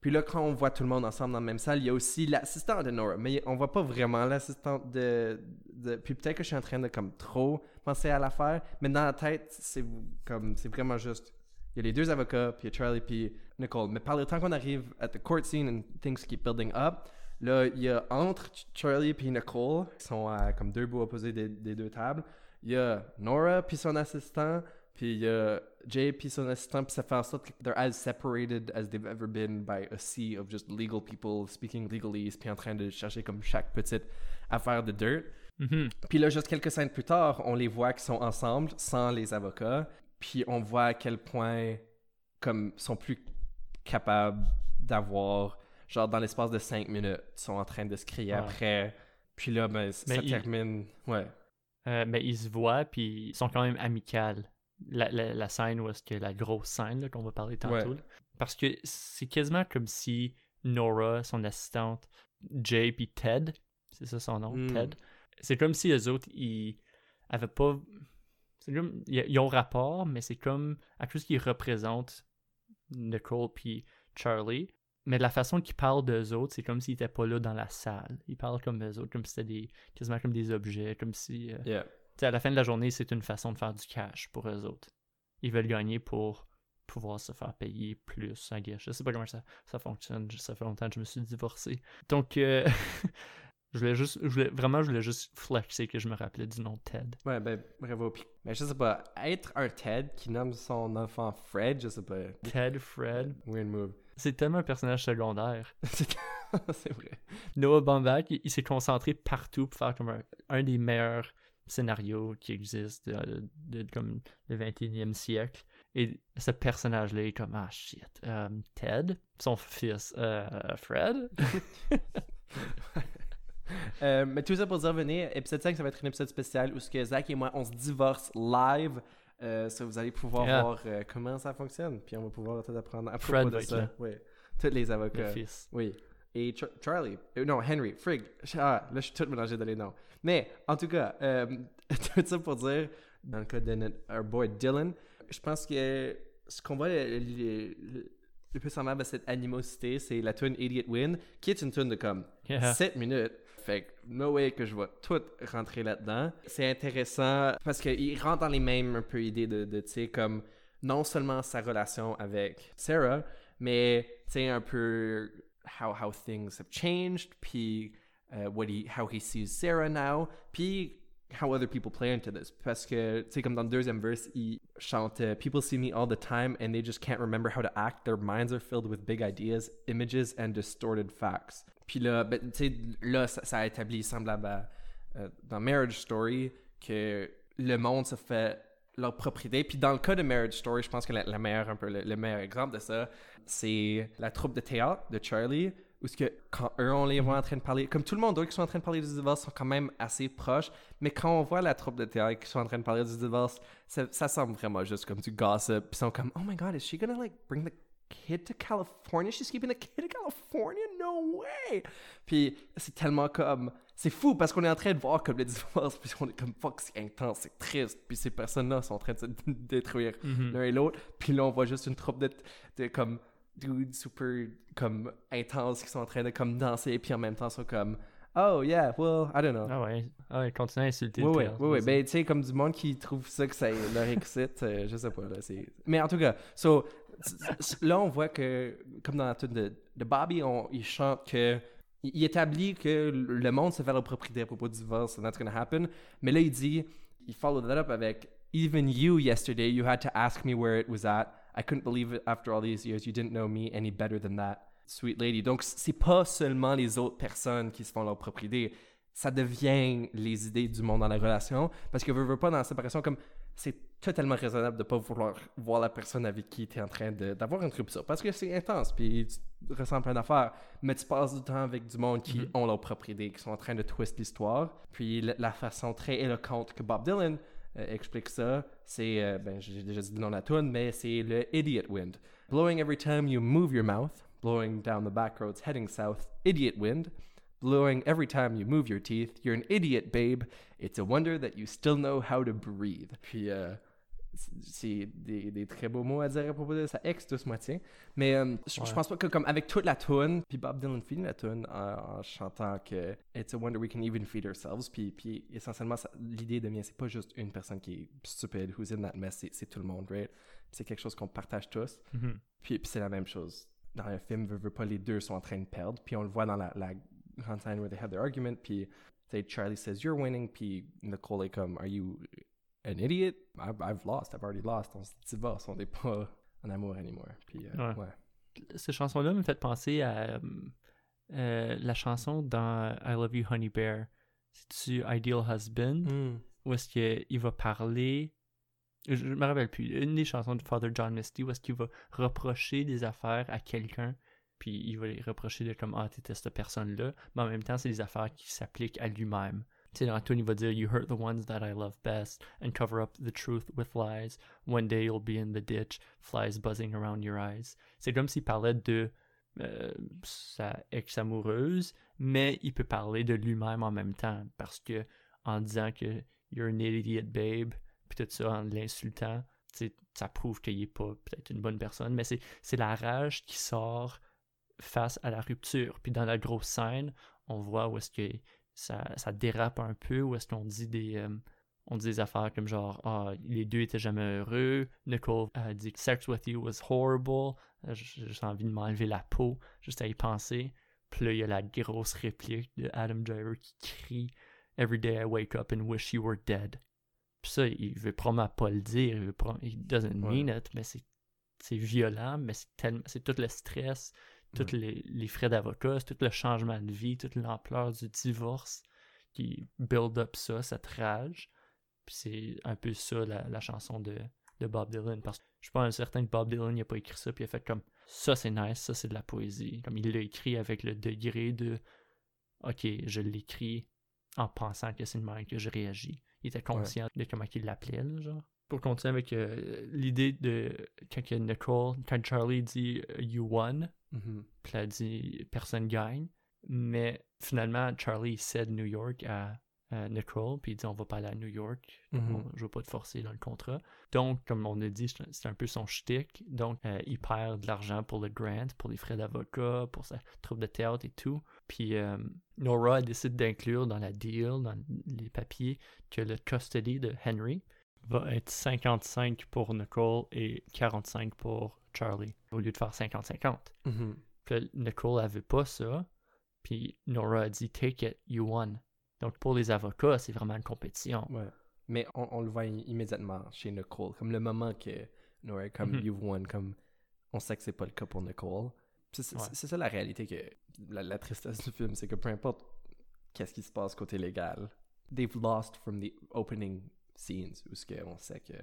Puis là, quand on voit tout le monde ensemble dans la même salle, il y a aussi l'assistant de Nora. Mais on voit pas vraiment l'assistant de, de... Puis peut-être que je suis en train de comme trop penser à l'affaire. Mais dans la tête, c'est comme c'est vraiment juste il y a les deux avocats, puis il y a Charlie, puis Nicole. Mais par le temps qu'on arrive at the court scene and things keep building up, là, il y a entre Ch- Charlie et Nicole, qui sont à comme deux bouts opposés des, des deux tables, il y a Nora puis son assistant, puis il y a Jay puis son assistant, puis ça fait en sorte que they're as separated as they've ever been by a sea of just legal people speaking legalese, puis en train de chercher comme chaque petite affaire de dirt. Mhm. Puis là, juste quelques scènes plus tard, on les voit qui sont ensemble, sans les avocats. Puis on voit à quel point, comme, sont plus capables d'avoir, genre, dans l'espace de cinq minutes, ils sont en train de se crier Ouais. après. Puis là, ben, Mais ça il- termine. Ouais. Euh, mais ils se voient, puis ils sont quand même amicales. La, la, la scène où est-ce que la grosse scène qu'on va parler tantôt. Ouais. là. Parce que c'est quasiment comme si Nora, son assistante, Jay puis Ted, c'est ça son nom, Mm. Ted. C'est comme si les autres, ils avaient pas. C'est comme. Ils, ont rapport, mais c'est comme. À cause qu'ils représentent Nicole puis Charlie. Mais la façon qu'ils parlent d'eux autres, c'est comme s'ils étaient pas là dans la salle. Ils parlent comme eux autres, comme si c'était des, quasiment comme des objets, comme si. euh, Yeah. tu sais, à la fin de la journée, c'est une façon de faire du cash pour eux autres. Ils veulent gagner pour pouvoir se faire payer plus. Je sais pas comment ça, ça fonctionne. Ça fait longtemps que je me suis divorcé. Donc, euh, je voulais juste, je voulais, vraiment, je voulais juste flexer que je me rappelais du nom de Ted. Ouais, ben, bravo. Mais je sais pas, être un Ted qui nomme son enfant Fred, je sais pas. Ted, Fred. Weird move. C'est tellement un personnage secondaire. c'est vrai. Noah Baumbach, il, il s'est concentré partout pour faire comme un, un des meilleurs scénarios qui existent de, de- de- comme le 21e siècle. Et ce personnage-là est comme, ah shit, euh, Ted, son fils, euh, Fred. Euh, mais tout ça pour dire, venez, épisode 5, ça va être un épisode spécial où ce que Zach et moi, on se divorce live. Euh, ça, vous allez pouvoir Yeah. voir euh, comment ça fonctionne. Puis on va pouvoir tout apprendre à Fred propos de va être ça. Oui. Tous les le avocats. fils. Oui. Et Char- Charlie. Non, Henry. Frig. Ah, là, je suis tout mélangé dans les noms. Mais, en tout cas, tout ça pour dire, dans le cas de notre our boy Dylan, je pense que ce qu'on voit le, le- le- le plus semblable à cette animosité, c'est la tune Idiot Win, qui est une tune de comme Yeah. 7 minutes. Fait que no way que je vais tout rentrer là-dedans. C'est intéressant parce qu'il rentre dans les mêmes un peu idées de, tu sais, comme non seulement sa relation avec Sarah, mais tu sais, un peu how, how things have changed, puis uh, what he, how he sees Sarah now, puis how other people play into this. Parce que, tu sais, comme dans le deuxième verse, il chante People see me all the time and they just can't remember how to act. Their minds are filled with big ideas, images, and distorted facts. Puis là, ben, tu sais, là, ça, ça a établi semblable à, euh, dans Marriage Story que le monde se fait leur propriété. Puis dans le cas de Marriage Story, je pense que la, la meilleure, un peu, le, le meilleur exemple de ça, c'est la troupe de théâtre de Charlie, où ce que quand eux, on les voit en train de parler, comme tout le monde d'autre qui sont en train de parler du divorce sont quand même assez proches, mais quand on voit la troupe de théâtre qui sont en train de parler du divorce, ça, ça semble vraiment juste comme du gossip. Puis ils sont comme, oh my god, is she gonna like bring the kid to California? She's keeping the kid to California? No way! Puis c'est tellement comme. C'est fou parce qu'on est en train de voir comme le divorce, puis on est comme fuck, c'est intense, c'est triste, puis ces personnes-là sont en train de se détruire Mhm. l'un et l'autre, puis là on voit juste une troupe de, de comme dudes super comme intenses qui sont en train de comme danser, puis en même temps sont comme oh yeah, well, I don't know. Ah ouais, ah ouais, continue à insulter Oui, oui, oui, oui. Ben, tu sais, comme du monde qui trouve ça que ça leur excite, euh, je sais pas, là, c'est... Mais en tout cas, so, là, on voit que, comme dans la tune de, de Bobby, on, il chante que... Il établit que le monde se fait leur propriété à propos du divorce, and that's gonna happen. Mais là, il dit, il follow that up avec Even you yesterday, you had to ask me where it was at. I couldn't believe it after all these years. You didn't know me any better than that, sweet lady. Donc, c'est pas seulement les autres personnes qui se font leur propriété. Ça devient les idées du monde dans la relation. Parce que veux, veux pas dans la séparation, comme c'est totalement raisonnable de pas vouloir voir la personne avec qui tu es en train d'avoir une rupture. Parce que c'est intense, puis tu ressens plein d'affaires. Mais tu passes du temps avec du monde qui Mhm. ont leur propriété, qui sont en train de twist l'histoire. Puis la, la façon très éloquente que Bob Dylan Euh, explique ça, c'est, euh, ben j'ai déjà dit de la tune, mais c'est le Idiot Wind. Blowing every time you move your mouth, blowing down the back roads heading south, Idiot Wind. Blowing every time you move your teeth, you're an idiot, babe. It's a wonder that you still know how to breathe. Puis, euh, c'est des, des, très beaux mots à dire à propos de sa ex tout ce moitié. Mais euh, je, Ouais. je pense pas que comme avec toute la tune puis Bob Dylan finit la tune en, en chantant que it's a wonder we can even feed ourselves. Puis, puis essentiellement l'idée devient c'est pas juste une personne qui est stupide who's in that mess c'est, tout le monde right? C'est quelque chose qu'on partage tous. Mhm. puis, puis c'est la même chose dans le film veut pas les deux sont en train de perdre. Puis on le voit dans la, la scène where they have their argument puis Charlie says you're winning. Puis Nicole est comme are you an idiot I've, I've lost I've already lost on se divorce on n'est pas en amour anymore puis euh, Ouais. ouais. Cette chanson-là me fait penser à euh, euh, la chanson dans I Love You Honey Bear. C'est-tu Ideal Husband? Mm. Où est-ce qu'il va parler... Je, je me rappelle plus. Une des chansons de Father John Misty où est-ce qu'il va reprocher des affaires à quelqu'un puis il va les reprocher de comme « Ah, t'étais cette personne-là », mais en même temps, c'est des affaires qui s'appliquent à lui-même. Il va dire « You hurt the ones that I love best and cover up the truth with lies. One day you'll be in the ditch, flies buzzing around your eyes. » C'est comme s'il parlait de euh, sa ex-amoureuse, mais il peut parler de lui-même en même temps, parce que en disant que « You're an idiot, babe », puis tout ça, en l'insultant, ça prouve qu'il est pas peut-être une bonne personne, mais c'est la rage qui sort face à la rupture. Puis dans la grosse scène, on voit où est-ce que ça, ça dérape un peu, où est-ce qu'on dit des euh, on dit des affaires comme genre ah les deux étaient jamais heureux. Nicole a dit sex with you was horrible. Euh, J'ai juste envie de m'enlever la peau juste à y penser. Puis là il y a la grosse réplique de Adam Driver qui crie Every day I wake up and wish you were dead. Puis ça, il veut probablement pas le dire, il veut he doesn't mean it, mais c'est c'est violent, mais c'est tellement c'est tout le stress, tous les, les frais d'avocat, tout le changement de vie, toute l'ampleur du divorce qui build up ça, cette rage. Puis c'est un peu ça la, la chanson de, de Bob Dylan. Parce que je suis pas certain que Bob Dylan il a pas écrit ça, puis il a fait comme ça c'est nice, ça c'est de la poésie. Comme il l'a écrit avec le degré de OK, je l'écris en pensant que c'est le même que je réagis. Il était conscient de comment il l'appelait, genre. Pour continuer avec euh, l'idée de quand Nicole, quand Charlie dit euh, You won, Puis elle dit personne gagne. Mais finalement, Charlie cède New York à, à Nicole, puis il dit on va pas aller à New York, Mhm. On- je veux pas te forcer dans le contrat. Donc, comme on a dit, c'est un- c'est un peu son shtick. Donc, euh, il perd de l'argent pour le grant, pour les frais d'avocat, pour sa troupe de théâtre et tout. Puis euh, Nora décide d'inclure dans la deal, dans les papiers, que le custody de Henry va être 55 pour Nicole et 45 pour Charlie, au lieu de faire 50-50. Mhm. Puis là, Nicole, veut pas ça. Puis Nora a dit Take it, you won. Donc pour les avocats, c'est vraiment une compétition. Ouais. Mais on, on le voit immédiatement chez Nicole. Comme le moment que Nora, comme Mhm. you've won, comme on sait que c'est pas le cas pour Nicole. Ouais. c'est ça la réalité que la, la tristesse du film, c'est que peu importe qu'est-ce qui se passe côté légal, they've lost from the opening scenes où ce que on sait que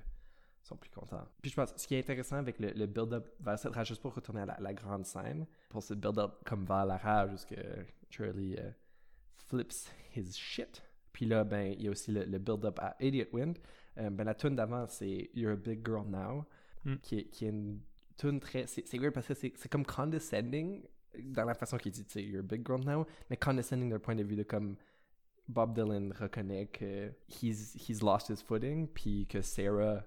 sont plus contents. Puis je pense, ce qui est intéressant avec le, le build-up vers cette rage, juste pour retourner à la, la grande scène, pour ce build-up comme vers la rage, où ce que Charlie euh, flips his shit. Puis là, ben, il y a aussi le, le build-up à Idiot Wind. Euh, ben, la tune d'avant, c'est You're a Big Girl Now, Mm. qui, est, qui est une tune très. C'est weird parce que c'est c'est comme condescending dans la façon qu'il dit, tu sais, You're a Big Girl Now, mais condescending d'un point de vue de comme Bob Dylan reconnaît que he's, he's lost his footing, puis que Sarah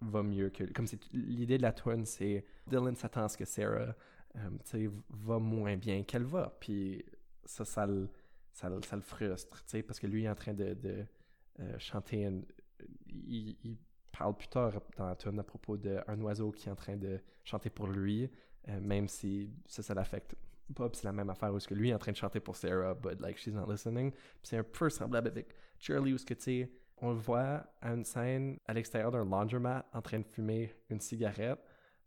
va mieux que comme l'idée de la tune c'est Dylan s'attend à ce que Sarah euh, va moins bien qu'elle va puis ça ça le, ça, ça le frustre parce que lui est en train de, de, euh, chanter il parle plus tard dans la tune à propos d'un oiseau qui est en train de chanter pour lui euh, même si ça ça l'affecte puis c'est la même affaire où ce que lui est en train de chanter pour Sarah but like she's not listening Puis c'est un peu semblable avec Charlie où ce que tu sais on le voit à une scène à l'extérieur d'un laundromat en train de fumer une cigarette.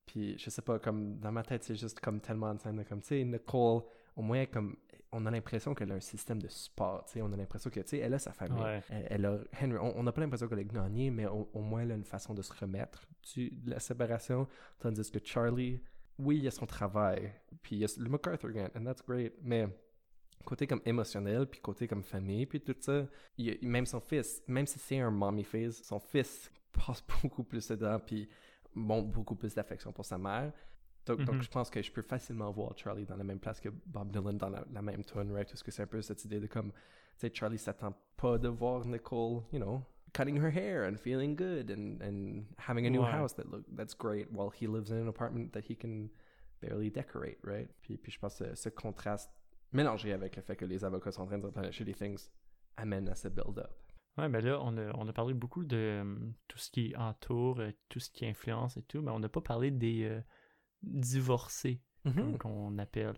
Puis je sais pas, comme dans ma tête, c'est juste comme tellement une scène de comme, tu sais, Nicole, au moins, comme, on a l'impression qu'elle a un système de sport, tu sais, on a l'impression que, tu sais, elle a sa famille. Ouais. Elle, elle a Henry, on on n'a pas l'impression qu'elle a gagné, mais au, au moins, elle a une façon de se remettre du, de la séparation. Tandis que Charlie, oui, il y a son travail, puis il y a le MacArthur Grant, and that's great, mais côté comme émotionnel, puis côté comme famille, puis tout ça, il même son fils, même si c'est un mommy face, son fils passe beaucoup plus dedans, puis bon, beaucoup plus d'affection pour sa mère. Donc, donc, Mhm. je pense que je peux facilement voir Charlie dans la même place que Bob Dylan dans la, la même tune, right? Parce que c'est un peu cette idée de comme, tu sais, Charlie s'attend pas de voir Nicole, you know, cutting her hair and feeling good and, and having a new house that look that's great while he lives in an apartment that he can barely decorate, right? Puis, puis je pense que ce contraste mélangé avec le fait que les avocats sont en train de replénisher des things amène à ce build-up. Ouais, ben là, on a, on a parlé beaucoup de euh, tout ce qui entoure, euh, tout ce qui influence et tout, mais on n'a pas parlé des euh, divorcés, comme qu'on appelle.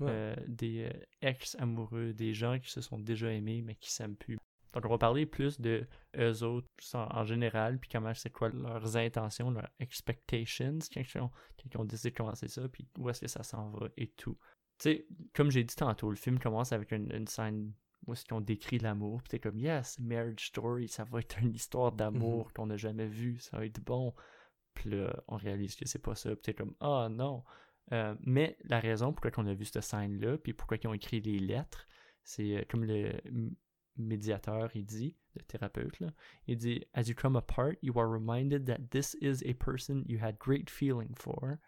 Ouais. Des ex-amoureux, des gens qui se sont déjà aimés mais qui s'aiment plus. Donc, on va parler plus de eux autres en, général, puis comment c'est quoi leurs intentions, leurs expectations, quand ils ont, quand ils ont décidé de commencer ça, puis où est-ce que ça s'en va et tout. Tu sais, comme j'ai dit tantôt, le film commence avec une, une scène où est-ce qu'on décrit l'amour, puis t'es comme, yes, marriage story, ça va être une histoire d'amour qu'on n'a jamais vue, ça va être bon. Puis là, on réalise que c'est pas ça, puis t'es comme, ah non. Euh, mais la raison pourquoi on a vu cette scène-là, puis pourquoi ils ont écrit les lettres, c'est euh, comme le médiateur, il dit, le thérapeute, il dit, As you come apart, you are reminded that this is a person you had great feeling for,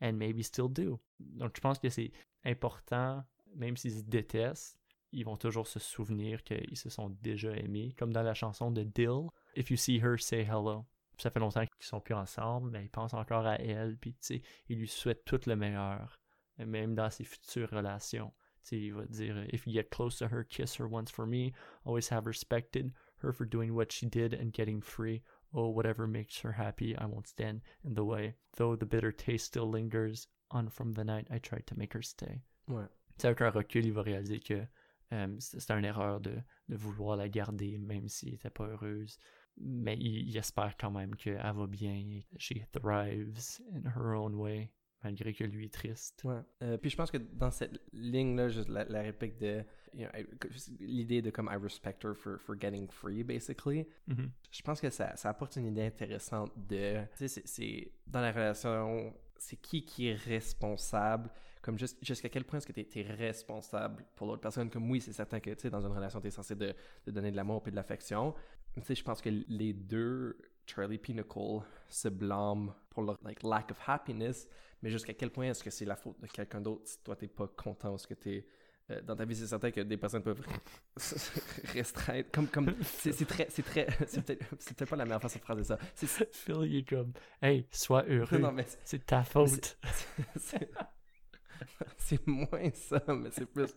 and maybe still do. Donc je pense que c'est important, même s'ils se détestent, ils vont toujours se souvenir qu'ils se sont déjà aimés, comme dans la chanson de Dill, If you see her, say hello. Ça fait longtemps qu'ils sont plus ensemble, mais ils pensent encore à elle, puis tu sais, il lui souhaite tout le meilleur, même dans ses futures relations. Il va dire If you get close to her, kiss her once for me. Always have respected her for doing what she did and getting free. Oh, whatever makes her happy, I won't stand in the way. Though the bitter taste still lingers on from the night I tried to make her stay. Ouais. Tu sais, avec un recul, il va réaliser que euh, c'est- c'était une erreur de, de vouloir la garder, même s'il n'était pas heureuse. Mais il, il espère quand même qu'elle va bien. She thrives in her own way, malgré que lui est triste. Ouais. Euh, puis je pense que dans cette ligne-là, juste la, la réplique de you know, I- l'idée de comme I respect her for, for getting free, basically, Mhm. je pense que ça, ça apporte une idée intéressante de. Tu sais, c'est-. Dans la relation, c'est qui qui est responsable comme juste- jusqu'à quel point est-ce que tu es, responsable pour l'autre personne comme oui c'est certain que tu sais dans une relation tu es censé de, de donner de l'amour et de l'affection tu sais je pense que les deux Charlie et Nicole se blâment pour leur like, lack of happiness mais jusqu'à quel point est-ce que c'est la faute de quelqu'un d'autre si toi t'es pas content ou ce que t'es euh, dans ta vie c'est certain que des personnes peuvent restreindre comme comme c'est très c'est très c'est peut-être pas la meilleure façon de phraser ça c'est Phil, il est comme Hey, sois heureux. non mais C'est ta faute. c'est c'est moins ça, mais c'est plus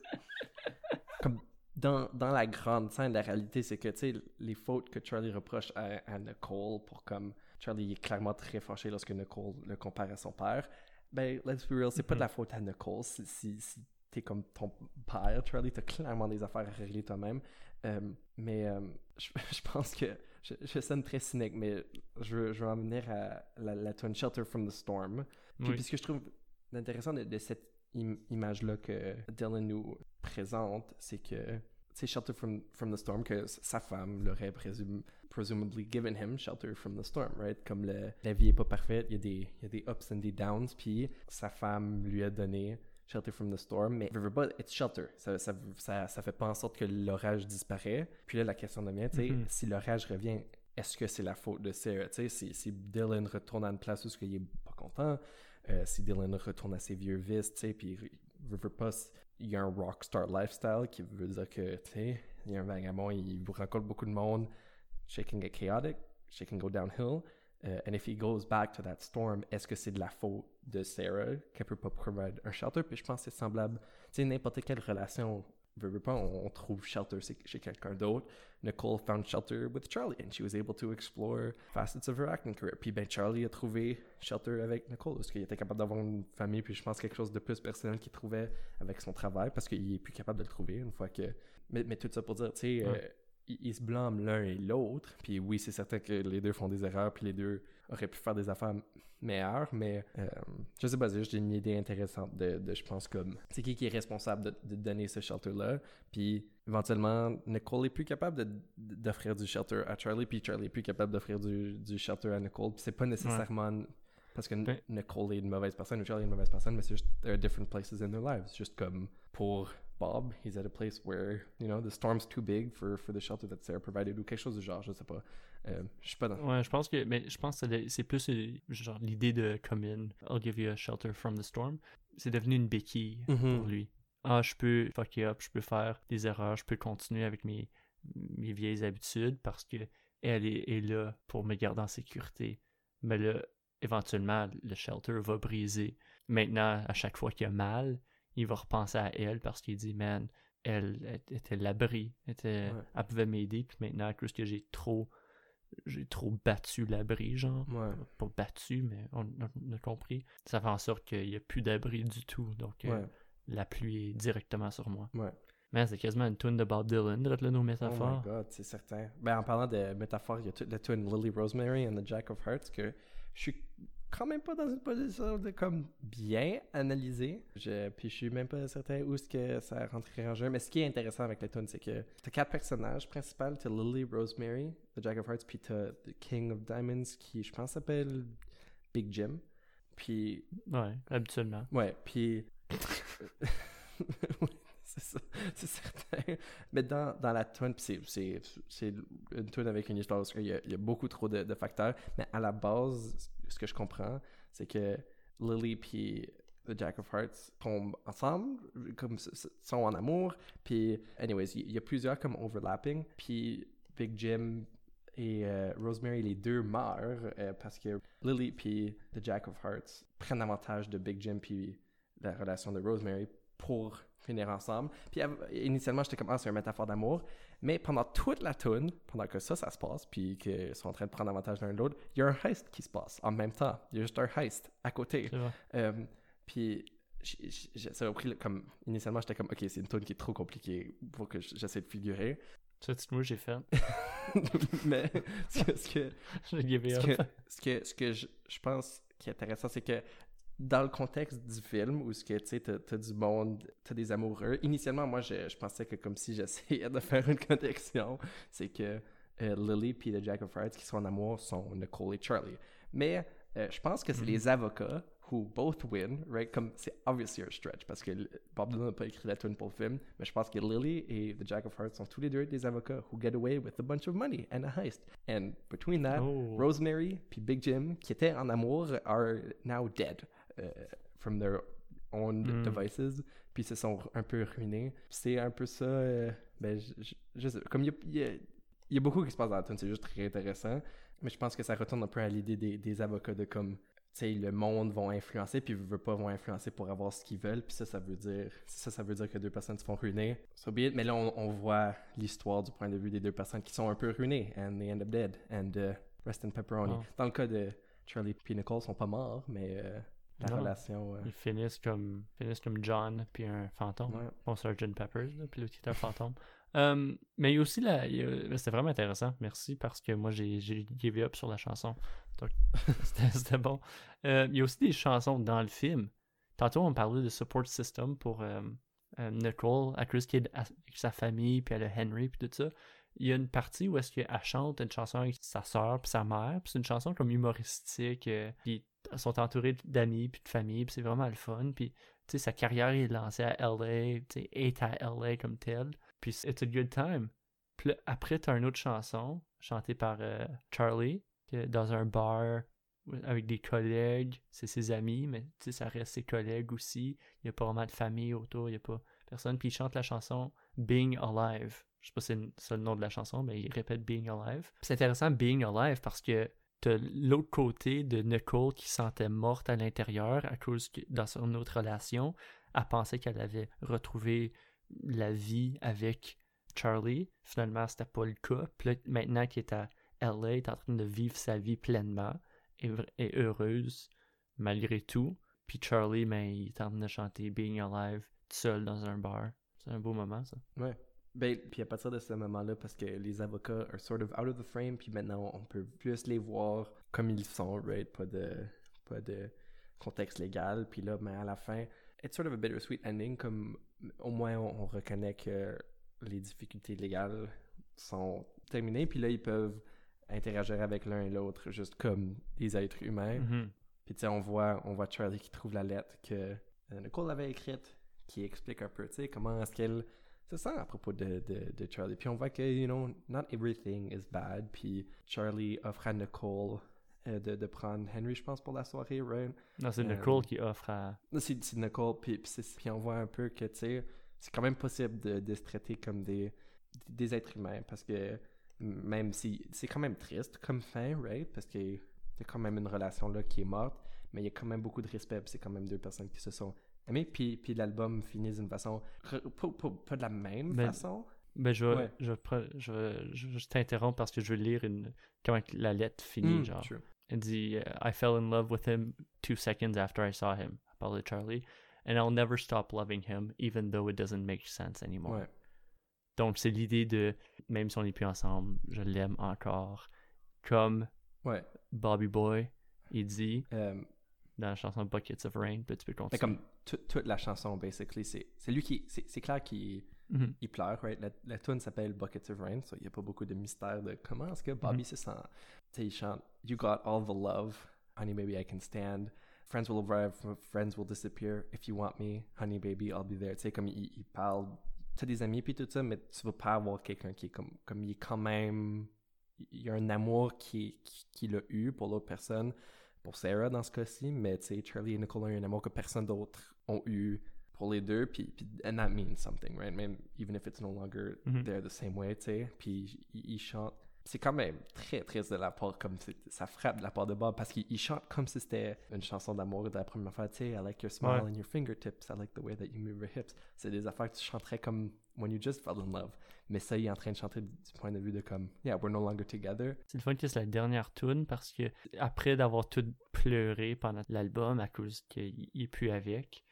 comme dans, dans la grande scène, la réalité, c'est que, tu sais, les fautes que Charlie reproche à, à Nicole pour comme Charlie est clairement très fâché lorsque Nicole le compare à son père, ben, let's be real, c'est pas de la faute à Nicole. Si, si, si t'es comme ton père, Charlie, t'as clairement des affaires à régler toi-même. Euh, mais euh, je, je pense que je, je sonne très cynique, mais je, je veux en venir à la, la tune Shelter from the Storm. Puis, Oui. puis ce que je trouve intéressant de, de cette im- image-là que Dylan nous présente, c'est que, sais, Shelter from, from the Storm, que sa femme l'aurait présum- presumably given him Shelter from the Storm, right? Comme le- la vie est pas parfaite, il y, a des, il y a des ups and des downs, puis sa femme lui a donné Shelter from the Storm, mais pas, it's shelter. Ça, ça, ça, ça fait pas en sorte que l'orage disparaît. Puis là, la question devient, tu sais, Mhm. si l'orage revient, est-ce que c'est la faute de Sarah? Tu sais, si, si Dylan retourne à une place où il est pas content, euh, si Dylan retourne à ses vieux vices, tu sais, puis pas, il y a un rockstar lifestyle qui veut dire que, tu sais, il y a un vagabond, il rencontre beaucoup de monde, shit can get chaotic, shit can go downhill. Uh, and if he goes back to that storm, est-ce que c'est de la faute de Sarah qu'elle peut pas provide un shelter? Puis je pense que c'est semblable. Tu sais, n'importe quelle relation, veut, veut pas, on, on trouve shelter chez chez quelqu'un d'autre. Nicole found shelter with Charlie and she was able to explore facets of her acting career. Puis ben Charlie a trouvé shelter avec Nicole parce qu'il était capable d'avoir une famille? Puis je pense quelque chose de plus personnel qu'il trouvait avec son travail parce qu'il est plus capable de le trouver une fois que. Mais, mais tout ça pour dire, tu sais. Ouais. euh, ils se blâment l'un et l'autre. Puis oui, c'est certain que les deux font des erreurs, puis les deux auraient pu faire des affaires meilleures, mais euh, je sais pas, c'est juste une idée intéressante de, de, je pense, comme c'est qui qui est responsable de, de donner ce shelter-là? Puis éventuellement, Nicole est plus capable d'offrir du shelter à Charlie, puis Charlie est plus capable d'offrir du, du shelter à Nicole. Puis c'est pas nécessairement parce que Nicole est une mauvaise personne ou Charlie est une mauvaise personne, mais c'est juste, there are different places in their lives. Juste comme pour Bob, he's at a place where, you know, the storm's too big for, for the shelter that Sarah provided ou quelque chose du genre, je sais pas. Euh, je suis pas dans. Ouais, je pense que mais je pense que c'est- plus euh, genre l'idée de come in, I'll give you a shelter from the storm. C'est devenu une béquille Mhm. pour lui. Ah, je peux fuck up, je peux faire des erreurs, je peux continuer avec mes, mes vieilles habitudes parce que elle est, est là pour me garder en sécurité. Mais là, éventuellement, le shelter va briser. Maintenant, à chaque fois qu'il a mal, il va repenser à elle parce qu'il dit, man, elle, elle était l'abri, elle, était- Ouais. elle pouvait m'aider, puis maintenant, à cause que j'ai trop, j'ai trop battu l'abri, genre, Ouais. pas battu, mais on, on a compris, ça fait en sorte qu'il n'y a plus d'abri du tout, donc euh, la pluie est directement sur moi. Ouais. Man, c'est quasiment une tune de Bob Dylan, là, nos Oh métaphores. my god, c'est certain. Ben, en parlant de métaphores, il y a toute la tune Lily Rosemary and the Jack of Hearts que je suis quand même pas dans une position de comme bien analyser. Je, puis je suis même pas certain où est-ce que ça rentrerait en jeu. Mais ce qui est intéressant avec la tune, c'est que t'as quatre personnages principaux. T'as Lily Rosemary, the Jack of Hearts, puis t'as the King of Diamonds qui, je pense, s'appelle Big Jim. Puis Ouais, habituellement. Ouais, puis. C'est ça, c'est certain. Mais dans, dans la tune, c'est, une tune avec une histoire parce qu'il y y a beaucoup trop de, facteurs. Mais à la base, ce que je comprends, c'est que Lily puis The Jack of Hearts tombent ensemble, comme sont en amour. Puis, anyways, il y, a plusieurs comme overlapping. Puis Big Jim et euh, Rosemary, les deux meurent euh, parce que Lily puis The Jack of Hearts prennent avantage de Big Jim puis la relation de Rosemary pour finir ensemble. Puis initialement, j'étais comme, ah, c'est une métaphore d'amour. Mais pendant toute la tune, pendant que ça, ça se passe, puis qu'ils sont en train de prendre avantage l'un de l'autre, il y a un heist qui se passe en même temps. Il y a juste un heist à côté. Euh, puis ça a pris comme initialement j'étais comme ok c'est une tune qui est trop compliquée pour que j'essaie de figurer Ça, tu moi, j'ai fait. mais ce que, ce que, ce que, ce que je, je pense qui est intéressant c'est que dans le contexte du film où ce que tu sais t'as, du monde t'as des amoureux initialement moi je, je pensais que comme si j'essayais de faire une connexion c'est que euh, Lily puis The Jack of Hearts qui sont en amour sont Nicole et Charlie mais euh, je pense que c'est Mhm. les avocats who both win, right? Comme c'est obviously a stretch parce que Bob Dylan n'a pas écrit la tune pour le film, mais je pense que Lily et The Jack of Hearts sont tous les deux des avocats who get away with a bunch of money and a heist. And between that, Oh. Rosemary puis Big Jim, qui étaient en amour, are now dead uh, from their own Mm. devices, puis se sont un peu ruinés. C'est un peu ça. euh, ben, je, je- je sais- comme il y a, y y beaucoup qui se passe dans la tune, c'est juste très intéressant. Mais je pense que ça retourne un peu à l'idée des, des avocats de comme, tu sais, le monde vont influencer, puis veut pas vont influencer pour avoir ce qu'ils veulent, puis ça, ça veut dire, ça, ça veut dire que deux personnes se font ruiner. So be it. Mais là, on, on voit l'histoire du point de vue des deux personnes qui sont un peu ruinées, and they end up dead, and uh, rest in pepperoni. Oh. Dans le cas de Charlie et Nicole, ils sont pas morts, mais euh, la Non. relation. euh, Ils finissent comme, finissent comme John puis un fantôme. ouais. Bon, Sgt. Peppers, là, puis l'autre qui est un fantôme. Euh, mais il y a aussi la. a- C'était vraiment intéressant, merci, parce que moi j'ai give up sur la chanson. Donc, c'était bon. Euh, il y a aussi des chansons dans le film. Tantôt, on parlait de support system pour euh, Nicole, à est avec sa famille, puis elle a Henry, puis tout ça. Il y a une partie où est-ce qu'elle chante une chanson avec sa soeur puis sa mère, puis c'est une chanson comme humoristique, euh, sont entourées d'amis puis de famille, puis c'est vraiment le fun, puis tu sais, sa carrière est lancée à LA, tu sais, est à LA comme telle. Puis it's a good time. Puis après, t'as une autre chanson, chantée par euh, Charlie, que dans un bar avec des collègues, c'est ses amis, mais tu sais, ça reste ses collègues aussi. Il n'y a pas vraiment de famille autour, il n'y a pas personne. Puis il chante la chanson Being Alive. Je sais pas si c'est le- nom de la chanson, mais il répète Being Alive. C'est intéressant Being Alive parce que l'autre côté de Nicole qui se sentait morte à l'intérieur à cause que dans son autre relation, elle pensait qu'elle avait retrouvé la vie avec Charlie. Finalement, c'était pas le cas. Là, maintenant qu'il est à LA, il est en train de vivre sa vie pleinement et, heureuse malgré tout. Puis Charlie, ben, il est en train de chanter Being Alive seul dans un bar. C'est un beau moment, ça. Ouais. Ben, puis à partir de ce moment-là, parce que les avocats are sort of out of the frame, puis maintenant on peut plus les voir comme ils sont, right? Pas de, pas de contexte légal. Puis là, mais à la fin, it's sort of a bittersweet ending, comme au moins on, on reconnaît que les difficultés légales sont terminées, puis là ils peuvent interagir avec l'un et l'autre juste comme des êtres humains. Mhm. Puis tu sais, on voit, on voit Charlie qui trouve la lettre que euh, Nicole avait écrite, qui explique un peu, tu sais, comment est-ce qu'elle se sent à propos de, de, de Charlie. Puis on voit que, you know, not everything is bad. Puis Charlie offre à Nicole euh, de, de prendre Henry, je pense, pour la soirée, right? Non, c'est Euh, Nicole qui offre à. Non, C'est c'est Nicole, puis, puis, c'est- puis on voit un peu que, tu sais, c'est quand même possible de, de se traiter comme des, des êtres humains parce que Même si c'est quand même triste comme fin, right? Parce que c'est quand même une relation là qui est morte, mais il y a quand même beaucoup de respect. puis C'est quand même deux personnes qui se sont aimées. Puis, puis l'album finit d'une façon pas, de la même Ben, façon? Ben, je Ouais. je, je, je, je t'interromps parce que je veux lire une, comment la lettre finit. Mm, genre. true. Elle dit uh, I fell in love with him two seconds after I saw him. Elle parle de Charlie. And I'll never stop loving him, even though it doesn't make sense anymore. Ouais. Donc, c'est l'idée de même si on n'est plus ensemble, je l'aime encore. Comme Ouais. Bobby Boy, il dit Euh, dans la chanson Buckets of Rain, puis tu peux continuer. mais comme tout- toute la chanson, basically, c'est c'est lui qui. C'est c'est clair qu'il Mhm. il pleure, right? La, la tune s'appelle Buckets of Rain, so il n'y a pas beaucoup de mystère de comment est-ce que Bobby Mhm. se sent. Tu sais, il chante You got all the love, honey baby I can stand. Friends will arrive, friends will disappear. If you want me, honey baby I'll be there. Tu sais, comme il, il parle, tu as des amis puis tout ça, mais tu veux pas avoir quelqu'un qui est comme, comme il est quand même, il y a un amour qui, qui, qu'il a eu pour l'autre personne, pour Sarah dans ce cas-ci, mais tu sais, Charlie et Nicole ont eu un amour que personne d'autre ont eu pour les deux, puis, and that means something, right? Même, even if it's no longer Mhm. there the same way, tu sais, puis il, il chante. C'est quand même très triste de la part, comme ça frappe de la part de Bob, parce qu'il il chante comme si c'était une chanson d'amour de la première fois, tu sais, I like your smile Ouais. and your fingertips, I like the way that you move your hips. C'est des affaires que tu chanterais comme when you just fell in love. Mais ça, il est en train de chanter du point de vue de comme, yeah, we're no longer together. C'est le fun que c'est la dernière tune parce que après d'avoir tout pleuré pendant l'album à cause qu'il il est plus avec,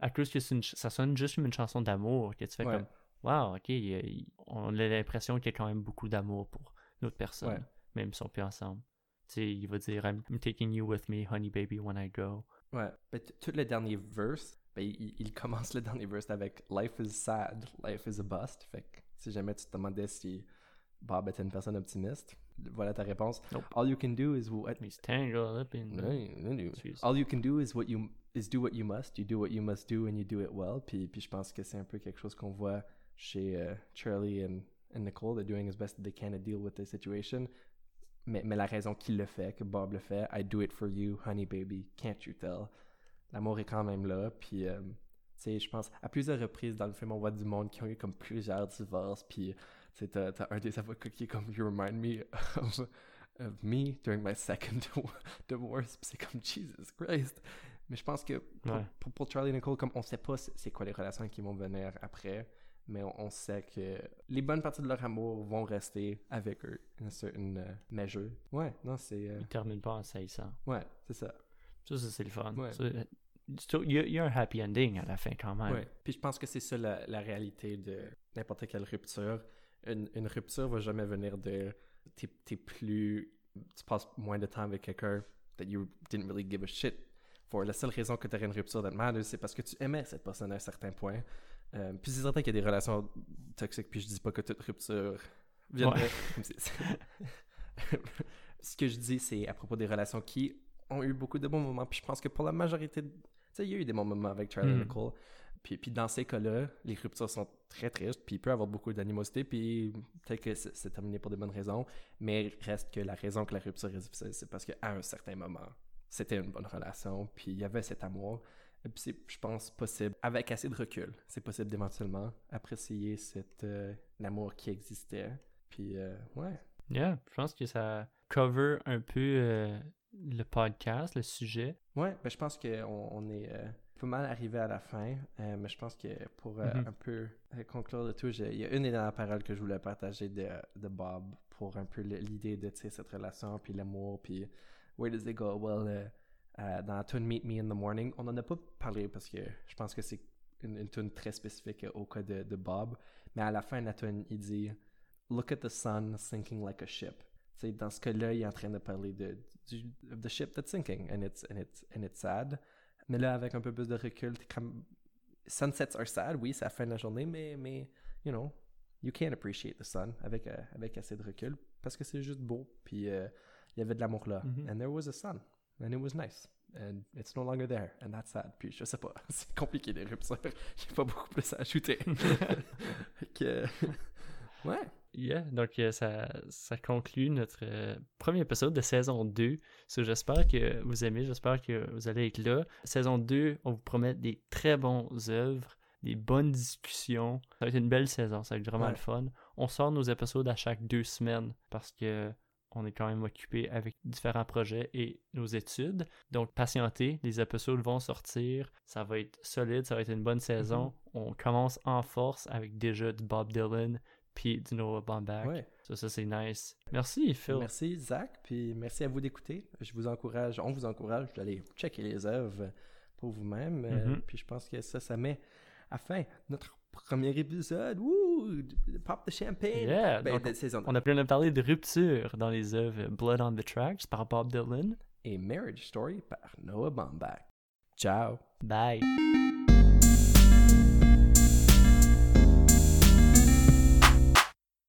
à cause que une ça sonne juste comme une chanson d'amour, que tu fais Ouais. comme Wow, ok, il on a l'impression qu'il y a quand même beaucoup d'amour pour l'autre personne, Ouais. même si on plus ensemble. Tu sais, il va dire I'm, I'm taking you with me, honey baby, when I go. Ouais. Ben, t- tout le dernier verse, ben, il, il commence le dernier verse avec Life is sad, life is a bust. Fait que si jamais tu te demandais si Bob était une personne optimiste, voilà ta réponse. Nope. All you can do is what. He's tangled up in. Excuse. All you can do is what you is do what you must. You do what you must do and you do it well. Puis, puis je pense que c'est un peu quelque chose qu'on voit chez euh, Charlie and, and Nicole. They're doing as best they can to deal with the situation. Mais, mais la raison qu'il le fait, que Bob le fait, I do it for you, honey baby, can't you tell? L'amour est quand même là. Puis, euh, tu sais, je pense, à plusieurs reprises dans le film, on voit du monde qui ont eu comme plusieurs divorces. Puis, tu sais, t'as, un des avocats qui est comme, You remind me of, of me during my second divorce. Puis c'est comme, Jesus Christ. Mais je pense que pour, Ouais. pour, pour Charlie et Nicole, comme on sait pas c'est quoi les relations qui vont venir après, mais on, on sait que les bonnes parties de leur amour vont rester avec eux, une certaine euh, mesure. Ouais, non, c'est. euh, Il termine pas en saillissant. ouais, c'est ça. Ça, ça, c'est le fun. Ouais. Ça, c'est- Il y, a- il y a un happy ending à la fin quand même. Puis je pense que c'est ça la, la réalité de n'importe quelle rupture. Une, une rupture va jamais venir de t'es, plus tu passes moins de temps avec quelqu'un that you didn't really give a shit for. La seule raison que tu aurais une rupture that matters, c'est parce que tu aimais cette personne à un certain point. Euh, puis c'est certain qu'il y a des relations toxiques, puis je dis pas que toute rupture vient Ouais. de... Ce que je dis, c'est à propos des relations qui ont eu beaucoup de bons moments, puis je pense que pour la majorité... de- Tu sais, il y a eu des bons moments avec Charlie Mm. Nicole, puis, puis dans ces cas-là, les ruptures sont très tristes, puis il peut y avoir beaucoup d'animosité, puis peut-être que c'est c'est terminé pour des bonnes raisons, mais reste que la raison que la rupture est difficile, c'est parce qu'à un certain moment, c'était une bonne relation, puis il y avait cet amour. Et puis c'est, je pense, possible, avec assez de recul, c'est possible d'éventuellement apprécier cet euh, amour qui existait. Puis, euh, ouais. Yeah, je pense que ça cover un peu euh, le podcast, le sujet? Ouais, ben, je pense qu'on on est euh, pas mal arrivé à la fin, euh, mais je pense que pour euh, Mhm. un peu euh, conclure le tout, il y a une des dernières paroles que je voulais partager de, de Bob pour un peu l'idée de cette relation, puis l'amour, puis where does it go? Well, dans la tune Meet Me in the Morning, on n'en a pas parlé parce que je pense que c'est une, une tune très spécifique au cas de, de Bob, mais à la fin de la tune, il dit Look at the sun sinking like a ship. Sais, dans ce cas-là, il est en train de parler de, du, of the ship that's sinking, and it's, and, it's, and it's sad. Mais là, avec un peu plus de recul, t'es comme... Sunsets are sad, oui, c'est la fin de la journée, mais, mais you know, you can't appreciate the sun avec, euh, avec assez de recul parce que c'est juste beau. Puis euh, il y avait de l'amour là. Mhm. And there was a sun, and it was nice. And it's no longer there, and that's sad. Puis je sais pas, c'est compliqué les ruptures. J'ai pas beaucoup plus à ajouter. Que, ouais. Yeah, donc euh, ça, ça conclut notre euh, premier épisode de saison 2. So, j'espère que vous aimez, j'espère que vous allez être là. Saison 2, on vous promet des très bons œuvres, des bonnes discussions. Ça va être une belle saison, ça va être vraiment Ouais. le fun. On sort nos épisodes à chaque deux semaines parce que on est quand même occupé avec différents projets et nos études. Donc, patientez, les épisodes vont sortir. Ça va être solide, ça va être une bonne saison. On commence en force avec déjà du Bob Dylan puis Noah. Ouais. Ça, ça c'est nice. Merci, Phil. Merci Zach, puis merci à vous d'écouter. Je vous encourage, on vous encourage d'aller checker les œuvres pour vous-même. Euh, Mhm. puis je pense que ça, ça met à fin notre premier épisode. Wouh! Pop the champagne! Yeah, Ben, donc, de On a plein de parler de rupture dans les œuvres Blood on the Tracks par Bob Dylan. Et Marriage Story par Noah Baumbach. Ciao! Bye.